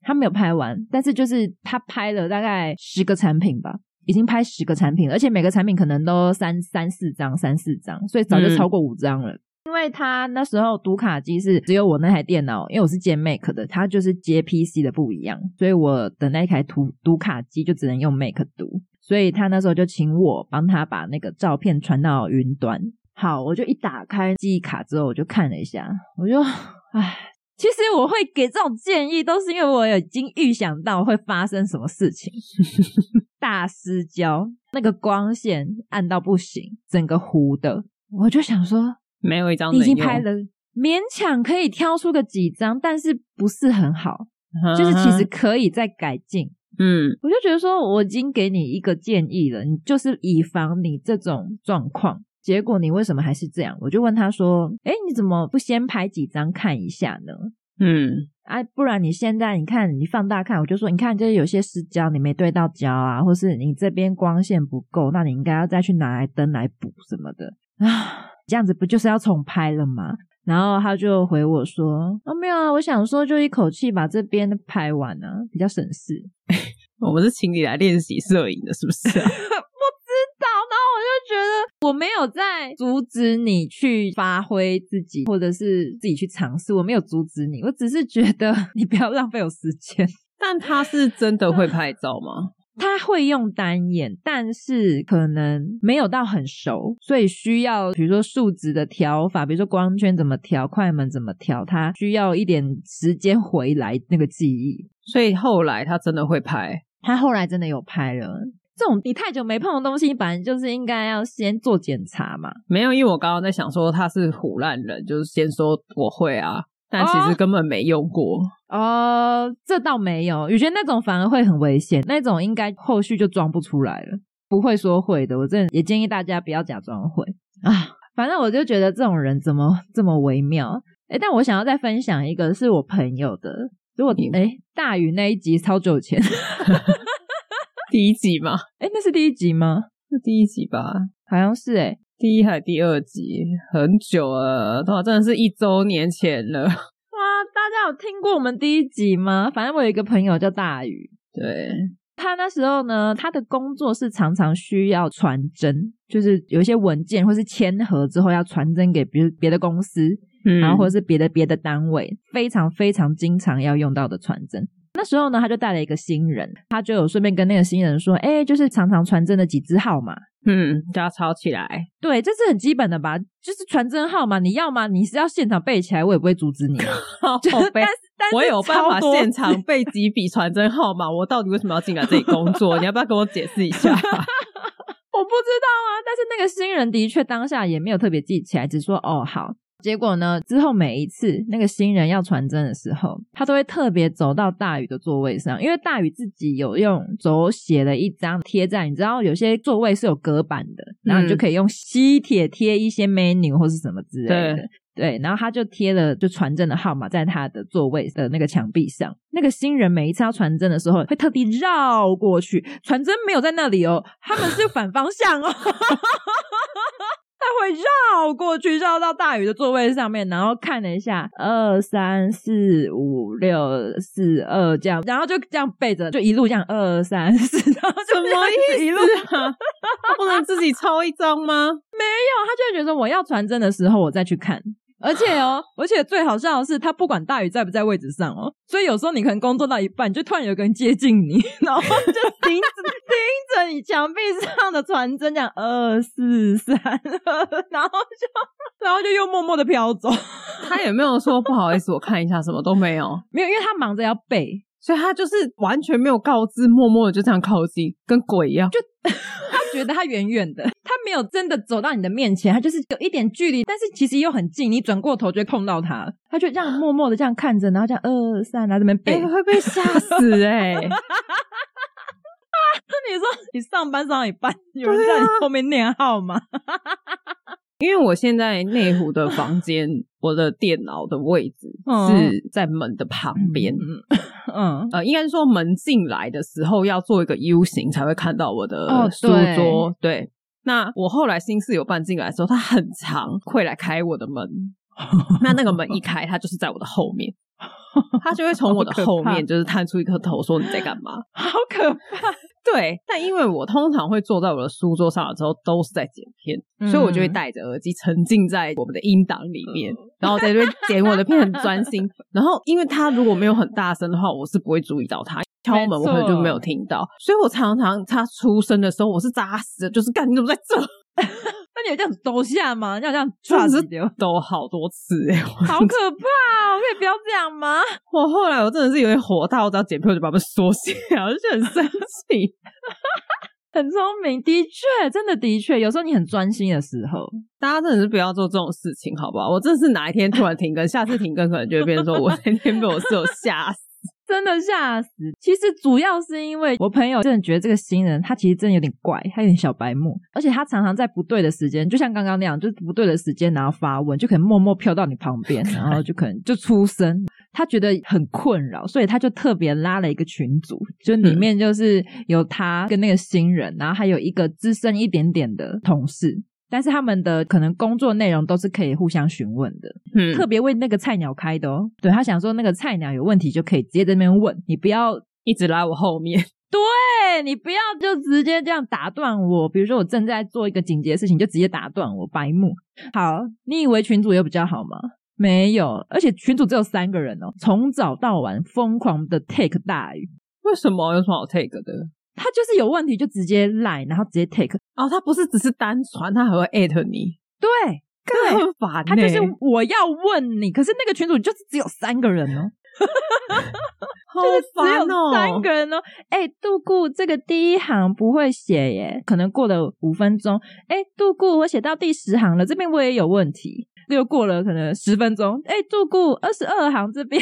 他，没有拍完，但是就是他拍了大概十个产品吧，已经拍十个产品了，而且每个产品可能都三三四张、三四张，所以早就超过五张了。嗯、因为他那时候读卡机是只有我那台电脑，因为我是接 Mac 的，他就是接 PC 的不一样，所以我的那台读读卡机就只能用 Mac 读，所以他那时候就请我帮他把那个照片传到云端。好，我就一打开记忆卡之后，我就看了一下，我就唉。其实我会给这种建议，都是因为我已经预想到会发生什么事情。大失焦，那个光线暗到不行，整个糊的。我就想说，
没有一张你
已经拍了，勉强可以挑出个几张，但是不是很好，就是其实可以再改进。嗯，我就觉得说，我已经给你一个建议了，你就是以防你这种状况。结果你为什么还是这样？我就问他说：“哎，你怎么不先拍几张看一下呢？”嗯，哎、啊，不然你现在你看你放大看，我就说你看，就是有些失焦，你没对到焦啊，或是你这边光线不够，那你应该要再去拿来灯来补什么的啊。这样子不就是要重拍了吗？然后他就回我说：“哦，没有啊，我想说就一口气把这边拍完啊，比较省事。”
我们是请你来练习摄影的，是不是啊？
觉得我没有在阻止你去发挥自己，或者是自己去尝试。我没有阻止你，我只是觉得你不要浪费我时间。
但他是真的会拍照吗？
他会用单眼，但是可能没有到很熟，所以需要比如说数值的调法，比如说光圈怎么调，快门怎么调，他需要一点时间回来那个记忆。
所以后来他真的会拍，
他后来真的有拍了。这种你太久没碰的东西，反正就是应该要先做检查嘛。
没有，因为我刚刚在想说他是唬烂人，就是先说我会啊，但其实根本没用过。
哦，哦，这倒没有，我觉得那种反而会很危险，那种应该后续就装不出来了。不会说会的，我真的也建议大家不要假装会啊。反正我就觉得这种人怎么这么微妙。哎，但我想要再分享一个是我朋友的，如果你哎大雨那一集超久前。
第一集吗？
哎，那是第一集吗？
是第一集吧？
好像是哎，
第一还是第二集？很久了，哇，真的是一周年前了。哇，
大家有听过我们第一集吗？反正我有一个朋友叫大宇，
对，
他那时候呢，他的工作是常常需要传真，就是有一些文件或是签合之后要传真给，比如别的公司，嗯，然后或者是别的别的单位，非常非常经常要用到的传真。那时候呢，他就带了一个新人，他就有顺便跟那个新人说：“哎，就是常常传真的几支号码，
嗯，叫他抄起来。
对，这是很基本的吧？就是传真号码，你要吗？你是要现场背起来，我也不会阻止你。
就是，但是，但是我有办法现场背几笔传真号码。我到底为什么要进来这里工作？你要不要跟我解释一下？
我不知道啊。但是那个新人的确当下也没有特别记起来，只说哦好。”结果呢？之后每一次那个新人要传真的时候，他都会特别走到大宇的座位上，因为大宇自己有用手写了一张贴在，你知道有些座位是有隔板的，然后你就可以用吸铁贴一些 menu 或是什么之类的。对，对，然后他就贴了就传真的号码在他的座位的那个墙壁上。那个新人每一次要传真的时候，会特地绕过去，传真没有在那里哦，他们是反方向哦。他会绕过去，绕到大宇的座位上面，然后看了一下，二三四五六四二这样，然后就这样背着，就一路这样二三四，然后就什么意思？一路啊？
他不能自己抄一张吗？
没有，他就会觉得我要传真的时候，我再去看。而且哦，而且最好笑的是，他不管大雨在不在位置上哦，所以有时候你可能工作到一半，就突然有个人接近你，然后就盯着盯着你墙壁上的传真，这样二四三，然后就然后就又默默的飘走。
他也没有说不好意思，我看一下，什么都没有，
没有，因为他忙着要背，
所以他就是完全没有告知，默默的就这样靠近，跟鬼一样，
就 他觉得他远远的，他没有真的走到你的面前，他就是有一点距离，但是其实又很近，你转过头就会碰到他，他就这样默默的这样看着，然后这样二三，然后这边背、
欸、会被吓死 哎、
你说你上班上一半，有人在你后面念号吗？
因为我现在内湖的房间，我的电脑的位置是在门的旁边。嗯，嗯呃，应该是说门进来的时候要做一个 U 型才会看到我的书桌。哦、对，对，那我后来新室友搬进来的时候，他很长会来开我的门。那那个门一开，他就是在我的后面，他就会从我的后面就是探出一颗头，说你在干嘛？
好可怕。
对，但因为我通常会坐在我的书桌上的时候都是在剪片，嗯、所以我就会戴着耳机沉浸在我们的音档里面，嗯、然后在这边剪我的片很专心。然后，因为他如果没有很大声的话，我是不会注意到他敲门，我可能就没有听到。所以我常常他出声的时候，我是扎实的，就是干你怎么在这？
那你有这样抖下吗？你有这样抓着
抖好多次哎、欸，
好可怕！我可以不要这样吗？
我后来我真的是有点火大，我只要剪片我就把他们缩小，我就很生 气。
很聪明，的确，真的的确，有时候你很专心的时候，
大家真的是不要做这种事情，好不好？我真的是哪一天突然停更，下次停更可能就会变成说我那天被我室友吓死。
真的吓死！其实主要是因为我朋友真的觉得这个新人他其实真的有点怪，他有点小白目，而且他常常在不对的时间，就像刚刚那样，就是不对的时间然后发问，就可能默默飘到你旁边，然后就可能就出声。他觉得很困扰，所以他就特别拉了一个群组，就里面就是有他跟那个新人，然后还有一个资深一点点的同事。但是他们的可能工作内容都是可以互相询问的，嗯，特别为那个菜鸟开的哦。对，他想说那个菜鸟有问题就可以直接在那边问，你不要
一直拉我后面。
对，你不要就直接这样打断我，比如说我正在做一个紧急的事情，就直接打断我，白目。好，你以为群主有比较好吗？没有，而且群主只有三个人哦，从早到晚疯狂的 take 大鱼，
为什么？有什么好 take 的？
他就是有问题就直接赖，然后直接 take。
哦，他不是只是单传，他还会艾特你。
对，
对，很烦欸。
他就是我要问你，可是那个群主就是只有三个人哦，就是只有三个人哦。哎，杜顾这个第一行不会写耶，可能过了五分钟，哎，杜顾我写到第十行了，这边我也有问题。又过了可能十分钟，哎，杜顾二十二行这边。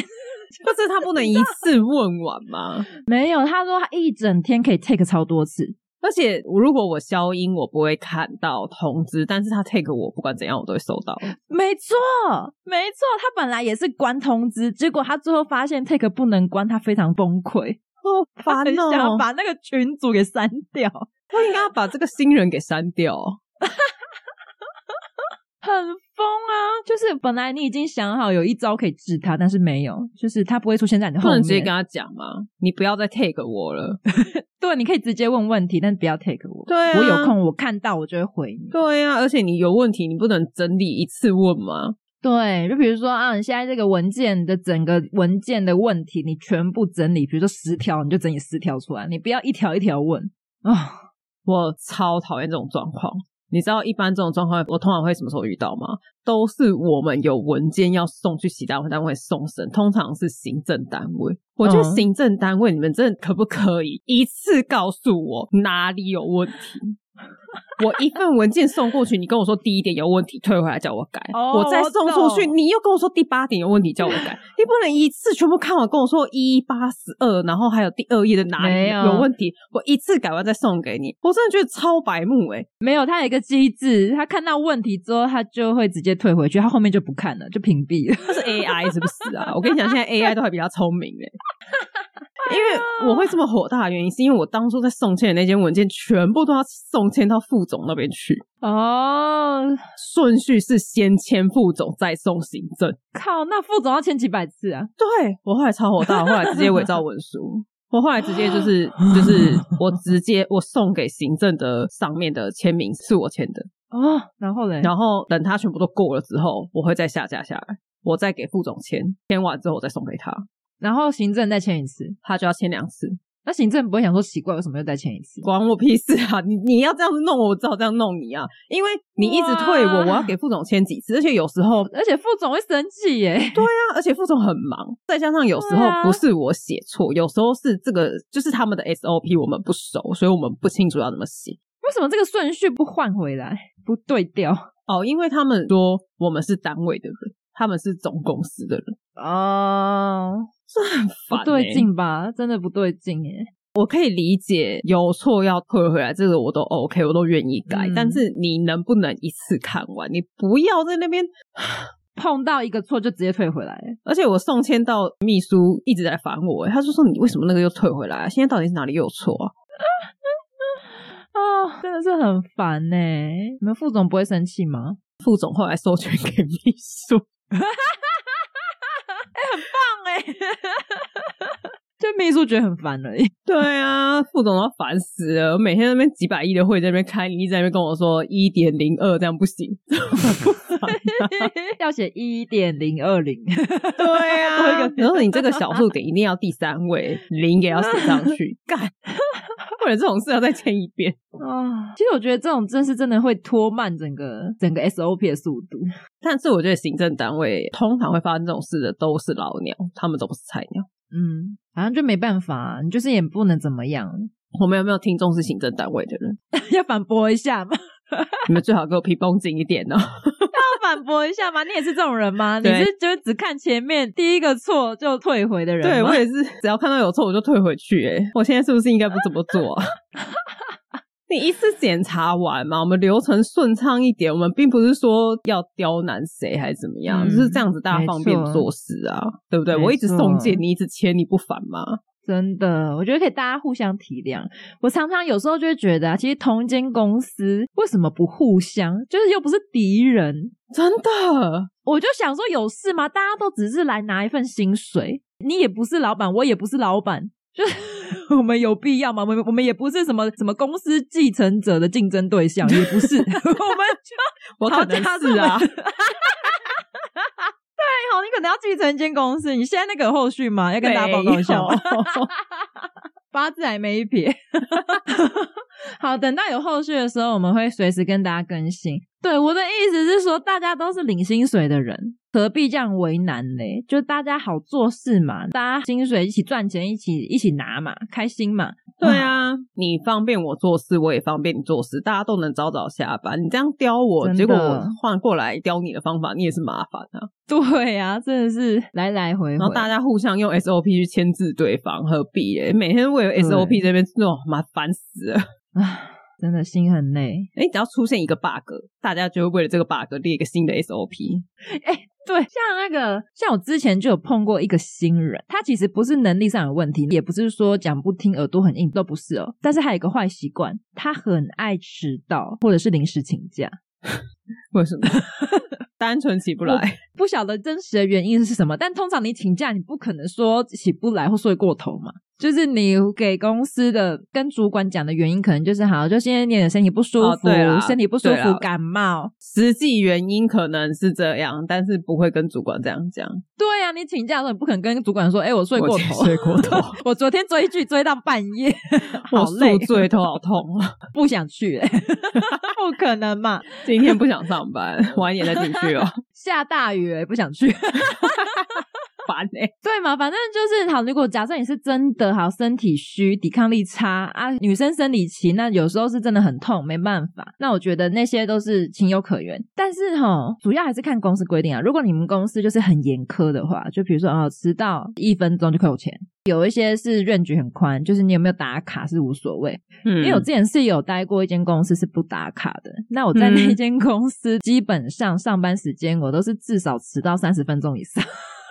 不是他不能一次问完吗？
没有，他说他一整天可以 take 超多次，
而且如果我消音，我不会看到通知，但是他 take 我不管怎样我都会收到。
没错，没错，他本来也是关通知，结果他最后发现 take 不能关，他非常崩溃，
好烦哦，
想把那个群主给删掉，
他应该要把这个新人给删掉。
很疯啊！就是本来你已经想好有一招可以治他，但是没有，就是他不会出现在你的后面。
不能直接跟他讲吗？你不要再 take 我了。
对，你可以直接问问题，但是不要 take 我。
对啊，
我有空我看到我就会回你。
对啊，而且你有问题，你不能整理一次问吗？
对，就比如说啊，你现在这个文件的整个文件的问题，你全部整理，比如说十条，你就整理十条出来，你不要一条一条问啊！
我超讨厌这种状况。你知道一般这种状况，我通常会什么时候遇到吗？都是我们有文件要送去其他单位送审，通常是行政单位。我觉得行政单位，你们真的可不可以一次告诉我哪里有问题？我一份文件送过去，你跟我说第一点有问题，退回来叫我改。Oh, 我再送出去，你又跟我说第八点有问题，叫我改。你不能一次全部看完跟我说一八十二，然后还有第二页的哪里有问题，我一次改完再送给你。我真的觉得超白目诶、欸、
没有，他有一个机制，他看到问题之后，他就会直接退回去，他后面就不看了，就屏蔽了。
他是 AI 是不是啊？我跟你讲，现在 AI 都还比较聪明诶、欸因为我会这么火大的原因，是因为我当初在送签的那间文件，全部都要送签到副总那边去哦。顺序是先签副总，再送行政。
靠，那副总要签几百次啊？
对，我后来超火大，我后来直接伪造文书，我后来直接就是就是我直接我送给行政的上面的签名是我签的
哦。然后嘞，
然后等他全部都过了之后，我会再下架下来，我再给副总签，签完之后我再送给他。
然后行政再签一次，
他就要签两次。
那行政不会想说奇怪，为什么又再签一次？
关我屁事啊！你你要这样子弄我，我只好这样弄你啊！因为你一直退我，我要给副总签几次，而且有时候，
而且副总会生气耶。
对啊，而且副总很忙，再加上有时候不是我写错，有时候是这个就是他们的 SOP 我们不熟，所以我们不清楚要怎么写。
为为什么这个顺序不换回来，不对调？
哦，因为他们说我们是单位的人，他们是总公司的人
哦，这很烦、欸，不对劲吧？真的不对劲耶。
我可以理解有错要退回来，这个我都 OK，我都愿意改。嗯、但是你能不能一次看完？你不要在那边
碰到一个错就直接退回来。
而且我送签到秘书一直在烦我，他就说，你为什么那个又退回来？现在到底是哪里有错啊？
啊，真的是很烦呢。你们副总不会生气吗？
副总后来授权给秘书，哎、
欸，很棒哎，就秘书觉得很烦而已。
对啊，副总都烦死了，我每天那边几百亿的会在那边开，你一直在那边跟我说一点零二这样不行，
要写一点零二零。
对啊，然后你这个小数点一定要第三位零也要写上去，干。或者这种事要再签一遍
啊！其实我觉得这种真是真的会拖慢整个整个 SOP 的速度。
但是我觉得行政单位通常会发生这种事的都是老鸟，他们都不是菜鸟。
嗯，好像就没办法，你就是也不能怎么样。
我们有没有听众是行政单位的人？
要反驳一下吗？
你们最好给我皮绷紧一点哦。
要反驳一下吗？你也是这种人吗？你是就只看前面第一个错就退回的人吗？
对，我也是，只要看到有错我就退回去。哎，我现在是不是应该不怎么做啊？你一次检查完嘛，我们流程顺畅一点。我们并不是说要刁难谁还是怎么样，嗯、就是这样子大家方便做事啊，错对不对？我一直送件，你一直签，你不烦吗？
真的，我觉得可以大家互相体谅。我常常有时候就会觉得啊，其实同一间公司为什么不互相？就是又不是敌人，
真的。
我就想说，有事吗？大家都只是来拿一份薪水，你也不是老板，我也不是老板，就是 我们有必要吗？我们我们也不是什么什么公司继承者的竞争对象，也不是。我们就
我可能是啊。
好，你可能要继承一间公司，你现在那个有后续吗？要跟大家报告一下吗？八字还没一撇。好，等到有后续的时候，我们会随时跟大家更新。对，我的意思是说，大家都是领薪水的人，何必这样为难嘞？就大家好做事嘛，大家薪水一起赚钱，一起一起拿嘛，开心嘛。
对啊，你方便我做事，我也方便你做事，大家都能早早下班。你这样刁我，的结果我换过来刁你的方法，你也是麻烦啊。
对啊，真的是来来回回，
然后大家互相用 SOP 去牵制对方，何必嘞？每天为了 SOP 这边那种麻烦死了。
唉，真的心很累。
哎，只要出现一个 bug，大家就会为了这个 bug 列一个新的 SOP。
哎，对，像那个，像我之前就有碰过一个新人，他其实不是能力上有问题，也不是说讲不听、耳朵很硬，都不是哦。但是还有一个坏习惯，他很爱迟到，或者是临时请假。
为什么？单纯起不来，
不晓得真实的原因是什么。但通常你请假，你不可能说起不来或睡过头嘛。就是你给公司的跟主管讲的原因，可能就是好，就现在你的身体不舒服，哦、身体不舒服，感冒。
实际原因可能是这样，但是不会跟主管这样讲。
对呀、啊，你请假的时候，你不可能跟主管说：“哎、欸，我睡过头，
睡过头，
我昨天追剧追到半夜，好累，
我宿醉，头好痛啊，
不想去、欸。”不可能嘛？
今天不想上班，晚一点再进去哦。
下大雨、欸，不想去。烦哎，对嘛，反正就是好。如果假设你是真的好身体虚、抵抗力差啊，女生生理期那有时候是真的很痛，没办法。那我觉得那些都是情有可原。但是哈，主要还是看公司规定啊。如果你们公司就是很严苛的话，就比如说哦，迟到一分钟就扣钱。有一些是 range 很宽，就是你有没有打卡是无所谓。嗯，因为我之前是有待过一间公司是不打卡的。那我在那间公司基本上上班时间我都是至少迟到三十分钟以上。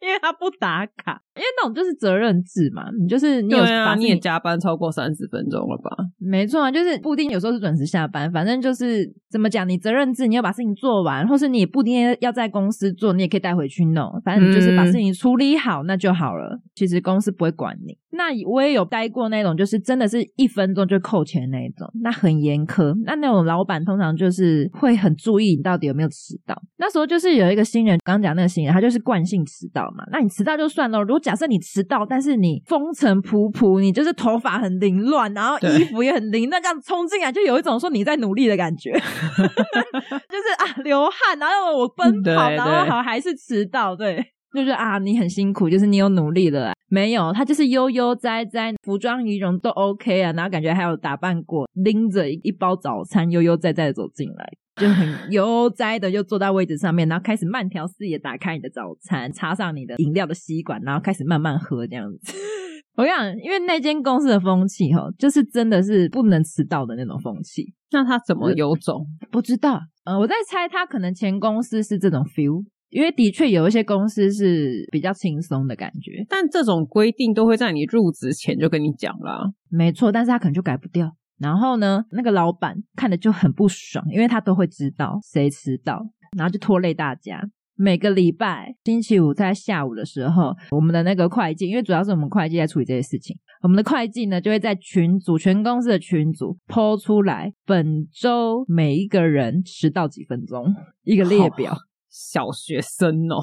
因为他不打卡，因为那种就是责任制嘛，你就是你有把
你也加班超过三十分钟了吧？
没错啊，就是不一定有时候是准时下班，反正就是怎么讲，你责任制，你要把事情做完，或是你也不一定要在公司做，你也可以带回去弄，反正你就是把事情处理好，那就好了。其实公司不会管你。那我也有待过那种，就是真的是一分钟就扣钱那一种，那很严苛。那那种老板通常就是会很注意你到底有没有迟到。那时候就是有一个新人，刚刚讲那个新人，他就是惯性迟到嘛。那你迟到就算了，如果假设你迟到，但是你风尘仆仆，你就是头发很凌乱，然后衣服也很凌，乱那这样冲进来就有一种说你在努力的感觉，就是啊流汗，然后我奔跑，然后好还是迟到，对。就是啊，你很辛苦，就是你有努力了。没有，他就是悠悠哉哉，服装仪容都 OK 啊，然后感觉还有打扮过，拎着一包早餐，悠悠哉哉的走进来，就很悠哉的就坐在位置上面，然后开始慢条斯理的打开你的早餐，插上你的饮料的吸管，然后开始慢慢喝这样子。我跟你讲，因为那间公司的风气哈，就是真的是不能迟到的那种风气。
那他怎么有种？
不知道，呃，我在猜他可能前公司是这种 feel。因为的确有一些公司是比较轻松的感觉，
但这种规定都会在你入职前就跟你讲啦。
没错，但是他可能就改不掉。然后呢，那个老板看的就很不爽，因为他都会知道谁迟到，然后就拖累大家。每个礼拜星期五在下午的时候，我们的那个会计，因为主要是我们会计在处理这些事情，我们的会计呢就会在群组，全公司的群组 po 出来本周每一个人迟到几分钟一个列表。
小学生哦，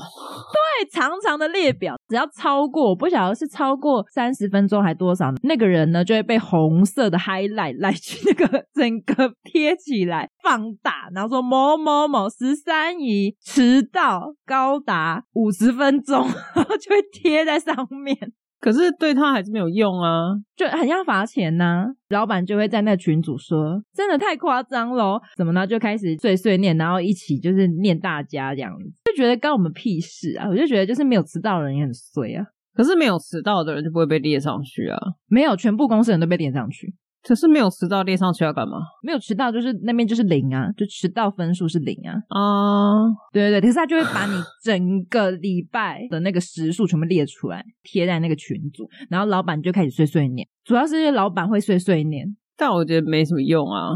对，长长的列表，只要超过，我不晓得是超过三十分钟还多少，那个人呢就会被红色的 highlight 来去那个整个贴起来放大，然后说某某某十三姨迟到高达五十分钟，然后就会贴在上面。
可是对他还是没有用啊，
就很要罚钱呐、啊。老板就会在那群组说：“真的太夸张咯，怎么呢？”就开始碎碎念，然后一起就是念大家这样子，就觉得关我们屁事啊！我就觉得就是没有迟到的人也很衰啊。
可是没有迟到的人就不会被列上去啊？
没有，全部公司人都被列上去。
可是没有迟到列上去要干嘛？
没有迟到就是那边就是零啊，就迟到分数是零啊。
啊，uh,
对对对，可是他就会把你整个礼拜的那个时数全部列出来，贴在那个群组，然后老板就开始碎碎念。主要是老板会碎碎念，
但我觉得没什么用啊，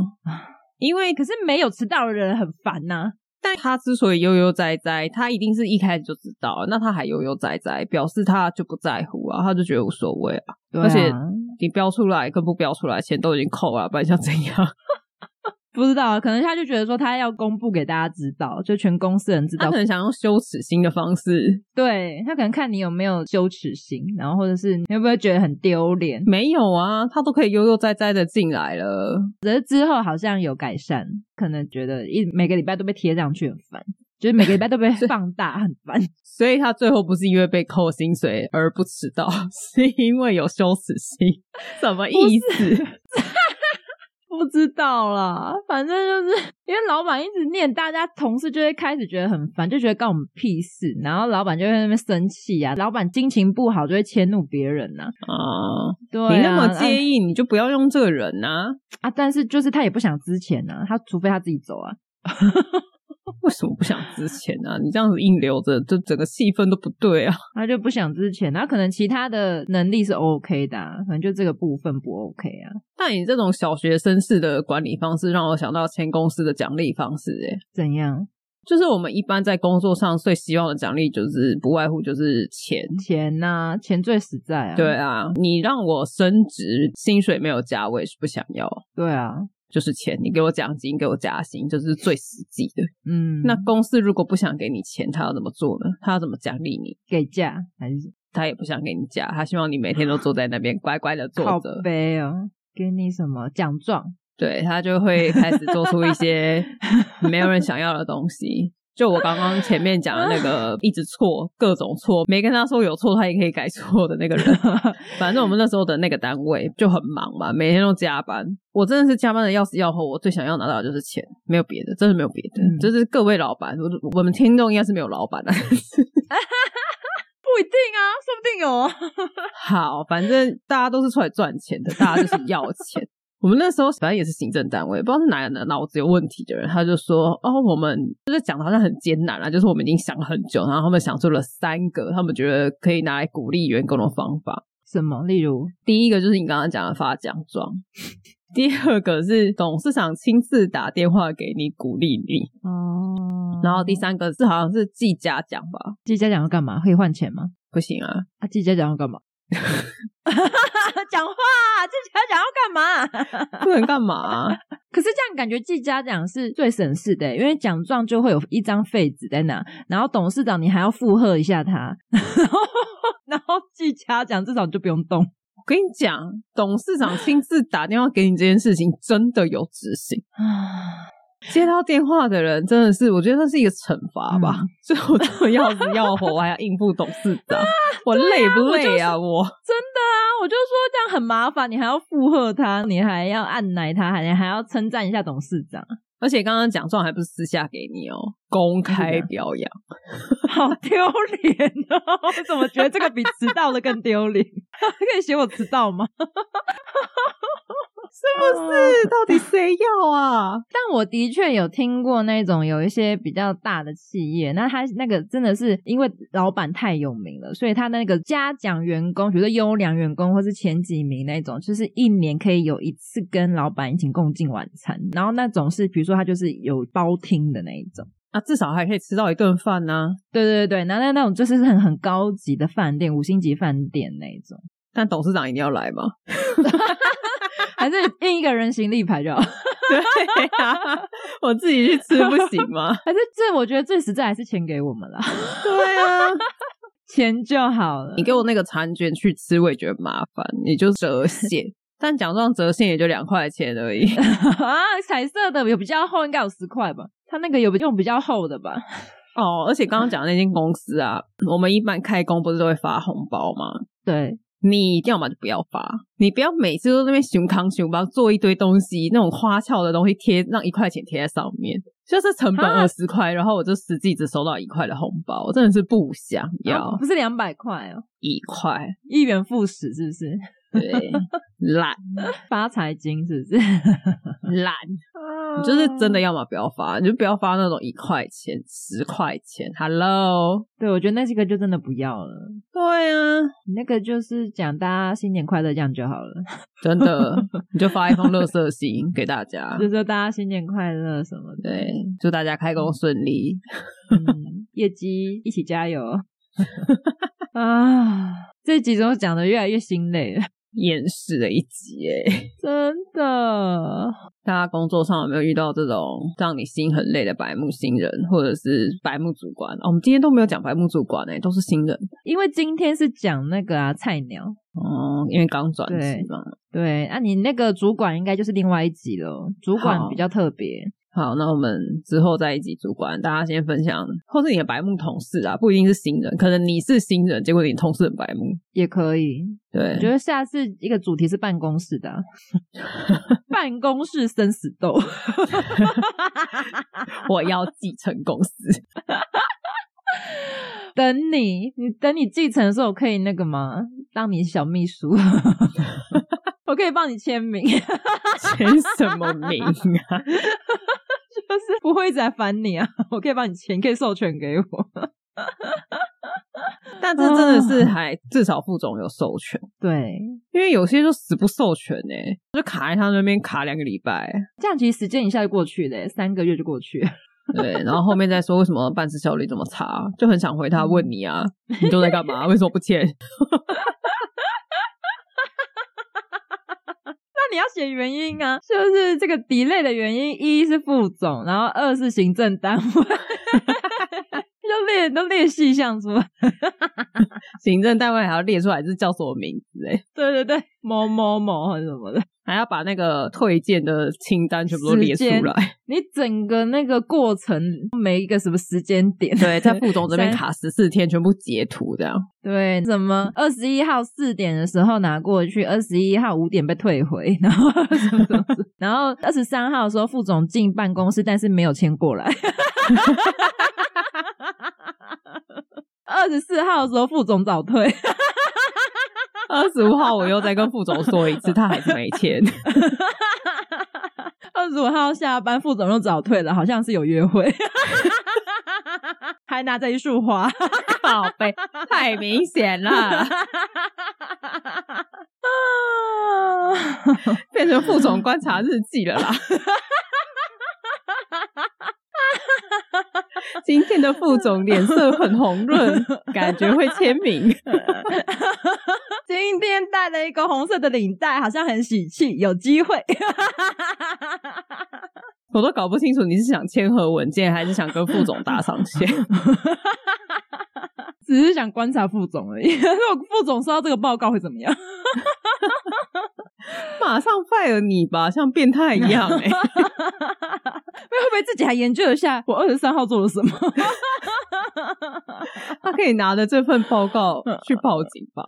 因为可是没有迟到的人很烦呐、啊。
但他之所以悠悠哉哉，他一定是一开始就知道，那他还悠悠哉哉，表示他就不在乎啊，他就觉得无所谓啊，啊而且。你标出来跟不标出来，钱都已经扣了，不然想怎样？
不知道，可能他就觉得说他要公布给大家知道，就全公司人知道。
他可能想用羞耻心的方式，
对，他可能看你有没有羞耻心，然后或者是你会不会觉得很丢脸？
没有啊，他都可以悠悠哉哉的进来了。
只是之后好像有改善，可能觉得一每个礼拜都被贴上去很烦。就是每个礼拜都被放大，很烦。
所以他最后不是因为被扣薪水而不迟到，是因为有羞耻心。什么意思？
不知道啦，反正就是因为老板一直念，大家同事就会开始觉得很烦，就觉得干我们屁事。然后老板就会在那边生气啊，老板心情不好就会迁怒别人呐。
啊，
对啊，
你那么介意，你就不要用这个人呐。
啊，但是就是他也不想之前呐，他除非他自己走啊。
为什么不想之前呢？你这样子硬留着，就整个气氛都不对啊。
他就不想之前，他可能其他的能力是 OK 的啊，可能就这个部分不 OK 啊。
但你这种小学生式的管理方式，让我想到前公司的奖励方式。哎，
怎样？
就是我们一般在工作上最希望的奖励，就是不外乎就是钱，
钱呐、啊，钱最实在啊。
对啊，你让我升职，薪水没有加，我也是不想要。
对啊。
就是钱，你给我奖金，给我加薪，就是最实际的。
嗯，
那公司如果不想给你钱，他要怎么做呢？他要怎么奖励你？
给假还是
他也不想给你假？他希望你每天都坐在那边乖乖的坐着。
靠杯哦，给你什么奖状？
对，他就会开始做出一些没有人想要的东西。就我刚刚前面讲的那个 一直错，各种错，没跟他说有错，他也可以改错的那个人。反正我们那时候的那个单位就很忙嘛，每天都加班。我真的是加班的要死要活，我最想要拿到的就是钱，没有别的，真的没有别的。嗯、就是各位老板，我我们听众应该是没有老板的，不
一定啊，说不定有。
好，反正大家都是出来赚钱的，大家就是要钱。我们那时候反正也是行政单位，不知道是哪个脑子有问题的人，他就说：“哦，我们就是讲的好像很艰难啊，就是我们已经想了很久，然后他们想出了三个他们觉得可以拿来鼓励员工的方法。
什么？例如，
第一个就是你刚刚讲的发奖状，第二个是董事长亲自打电话给你鼓励你
哦，
然后第三个是好像是记嘉奖吧？
记嘉奖要干嘛？可以换钱吗？
不行啊！
啊，记嘉奖要干嘛？” 讲话，记嘉奖要干嘛？
不能干嘛？
可是这样感觉记嘉奖是最省事的，因为奖状就会有一张废纸在那，然后董事长你还要附和一下他，然后然后记嘉奖至少就不用动。
我跟你讲，董事长亲自打电话给你这件事情真的有执行啊。接到电话的人真的是，我觉得这是一个惩罚吧。嗯、所以我这么要死要活，我还要应付董事长，啊、我累不累啊？我，我
真的啊，我就说这样很麻烦，你还要附和他，你还要按捺他，还还要称赞一下董事长。
而且刚刚奖状还不是私下给你哦，公开表扬，
好丢脸哦！我怎么觉得这个比迟到的更丢脸？可以写我迟到吗？
是不是？到底谁要啊？
但我的确有听过那种有一些比较大的企业，那他那个真的是因为老板太有名了，所以他那个嘉奖员工，比如说优良员工或是前几名那种，就是一年可以有一次跟老板一起共进晚餐，然后那种是比如说他就是有包厅的那一种
啊，至少还可以吃到一顿饭呢。
对对对，那那那种就是很很高级的饭店，五星级饭店那一种。
但董事长一定要来吗？
还是印一个人形立牌就好？
对呀、啊，我自己去吃不行吗？
还是这？我觉得最实在还是钱给我们了。
对啊，
钱就好了。
你给我那个餐券去吃，我也觉得麻烦。你就折现，但奖状折现也就两块钱而已
啊。彩色的有比较厚，应该有十块吧？他那个有用比较厚的吧？
哦，而且刚刚讲的那间公司啊，我们一般开工不是都会发红包吗？
对。
你要么就不要发，你不要每次都在那边熊扛熊包做一堆东西，那种花俏的东西贴，让一块钱贴在上面，就是成本二十块，然后我就实际只收到一块的红包，我真的是不想要，
哦、不是两百块哦，
一块。
一元复始是不是？
对，懒
发财金是不是？
懒，你就是真的要么不要发，你就不要发那种一块钱、十块钱。Hello，
对，我觉得那几个就真的不要了。
对啊，你
那个就是讲大家新年快乐这样就好了。
真的，你就发一封乐色信给大家，
就说大家新年快乐什么的。
对，祝大家开工顺利，
嗯、业绩一起加油 啊！这集怎么讲的越来越心累了。
厌世的一集诶，
真的。
大家工作上有没有遇到这种让你心很累的白目新人，或者是白目主管？哦，我们今天都没有讲白目主管诶，都是新人。
因为今天是讲那个啊菜鸟
哦，因为刚转职嘛。
对，那、啊、你那个主管应该就是另外一集了。主管比较特别。
好，那我们之后再一起主管，大家先分享，或是你的白目同事啊，不一定是新人，可能你是新人，结果你同事很白目
也可以。
对，
我觉得下次一个主题是办公室的，啊，办公室生死斗
我要继承公司，
等你，你等你继承的时候，我可以那个吗？当你小秘书。我可以帮你签名，
签什么名啊？
就是不会一直来烦你啊！我可以帮你签，可以授权给我。
但这真的是还至少副总有授权，
对，
因为有些就死不授权呢，就卡在他那边卡两个礼拜，
这样其实时间一下就过去了，三个月就过去了。
对，然后后面再说为什么办事效率这么差，就很想回他问你啊，你都在干嘛？为什么不签？
你要写原因啊，就是这个 delay 的原因，一是副总，然后二是行政单位，就列都列细项出来，
行政单位还要列出来是叫什么名字 哎，
对对对，某某某或者什么的。
还要把那个推荐的清单全部都列出来，
你整个那个过程每一个什么时间点，
对，在副总这边卡十四天，全部截图这样。
对，什么二十一号四点的时候拿过去，二十一号五点被退回，然后什么什么，然后二十三号的时候副总进办公室，但是没有签过来。二十四号的时候副总早退。
二十五号我又再跟副总说一次，他还是没签。
二十五号下班，副总又早退了，好像是有约会，还拿着一束花，
宝贝，太明显了，变成副总观察日记了啦。今天的副总脸色很红润，感觉会签名。
今天带了一个红色的领带，好像很喜气，有机会。
我都搞不清楚你是想签合文件，还是想跟副总搭上线。
只是想观察副总而已。如果副总收到这个报告会怎么样？
马上 fire 你吧，像变态一样哎、欸！
会不会自己还研究一下我二十三号做了什么？
他可以拿着这份报告去报警吧，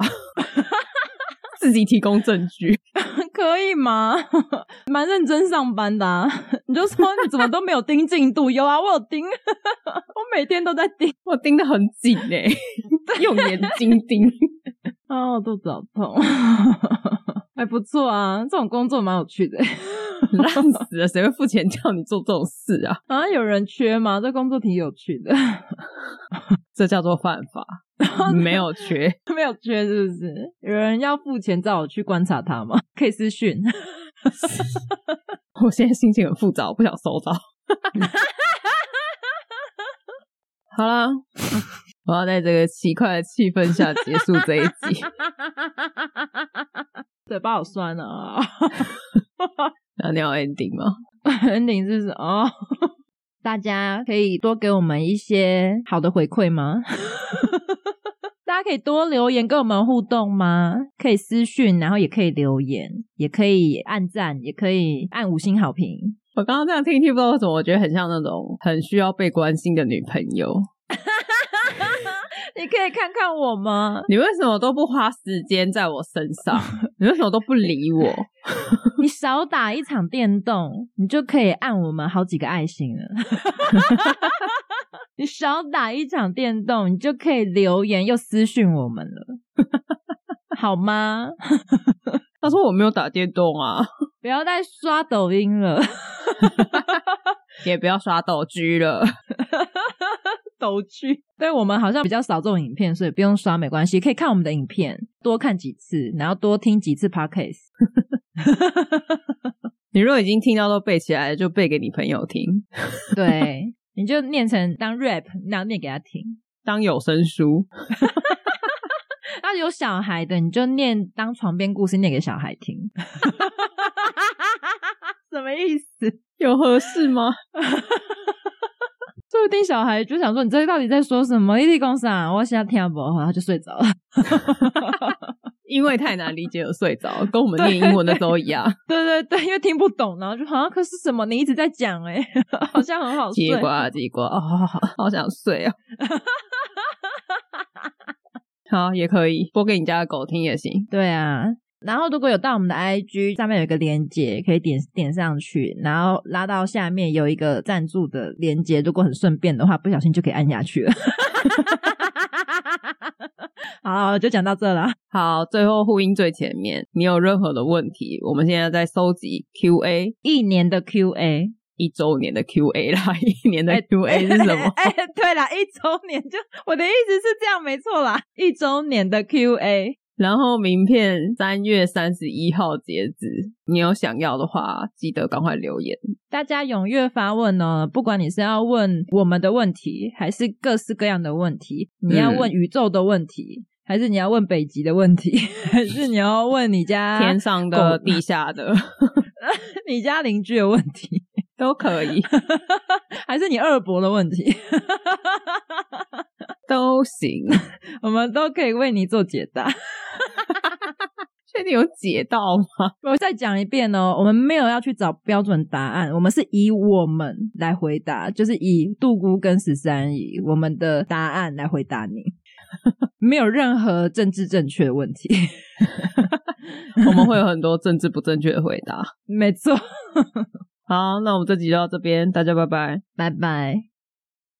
自己提供证据，
可以吗？蛮认真上班的、啊，你就说你怎么都没有盯进度？有啊，我有盯，我每天都在盯，
我盯得很紧哎、欸，用眼睛盯。
啊，我肚子好痛。还不错啊，这种工作蛮有趣的，
烂死了！谁会付钱叫你做这种事啊？
啊，有人缺吗？这工作挺有趣的，
这叫做犯法，没有缺，
没有缺，是不是？有人要付钱叫我去观察他吗？可以私讯。
我现在心情很复杂，我不想收到。好啦，我要在这个奇怪的气氛下结束这一集。
嘴巴好酸啊！
那你要 ending 吗
？ending 是什么？哦，大家可以多给我们一些好的回馈吗？大家可以多留言跟我们互动吗？可以私讯，然后也可以留言，也可以按赞，也可以按五星好评。
我刚刚这样听听，不知道为什么，我觉得很像那种很需要被关心的女朋友。
你可以看看我吗？
你为什么都不花时间在我身上？你为什么都不理我？
你少打一场电动，你就可以按我们好几个爱心了。你少打一场电动，你就可以留言又私讯我们了，好吗？
他说我没有打电动啊，
不要再刷抖音了，
也不要刷抖 G 了。
都去，对，我们好像比较少这种影片，所以不用刷没关系，可以看我们的影片，多看几次，然后多听几次 podcast。
你如果已经听到都背起来了，就背给你朋友听。
对，你就念成当 rap，然后念给他听，
当有声书。
那有小孩的，你就念当床边故事，念给小孩听。什么意思？
有合适吗？
说不定小孩就想说：“你这到底在说什么？”一地公啥？我现在听不懂，他就睡着了。
因为太难理解而睡着，跟我们念英文的时候一样。
对对对，因为听不懂，然后就好像可是什么？你一直在讲，哎，好像很好睡。
叽呱叽呱，哦，好，好，好想睡啊！好，也可以播给你家的狗听也行。
对啊。然后如果有到我们的 IG 上面有一个链接，可以点点上去，然后拉到下面有一个赞助的链接，如果很顺便的话，不小心就可以按下去了。好，就讲到这了。
好，最后呼应最前面，你有任何的问题，我们现在在收集 QA，
一年的 QA，
一周年的 QA 啦，一年的 QA 是什么？
哎，对啦，一周年就我的意思是这样，没错啦，一周年的 QA。
然后名片三月三十一号截止，你有想要的话，记得赶快留言。
大家踊跃发问哦，不管你是要问我们的问题，还是各式各样的问题，你要问宇宙的问题，嗯、还是你要问北极的问题，还是你要问你家
天上的、地下的，
你家邻居的问题
都可以，
还是你二伯的问题
都行，
我们都可以为你做解答。
确定有解到吗？
我再讲一遍哦，我们没有要去找标准答案，我们是以我们来回答，就是以杜姑跟十三姨我们的答案来回答你，没有任何政治正确的问题。
我们会有很多政治不正确的回答，
没错。
好，那我们这集就到这边，大家拜拜，
拜拜。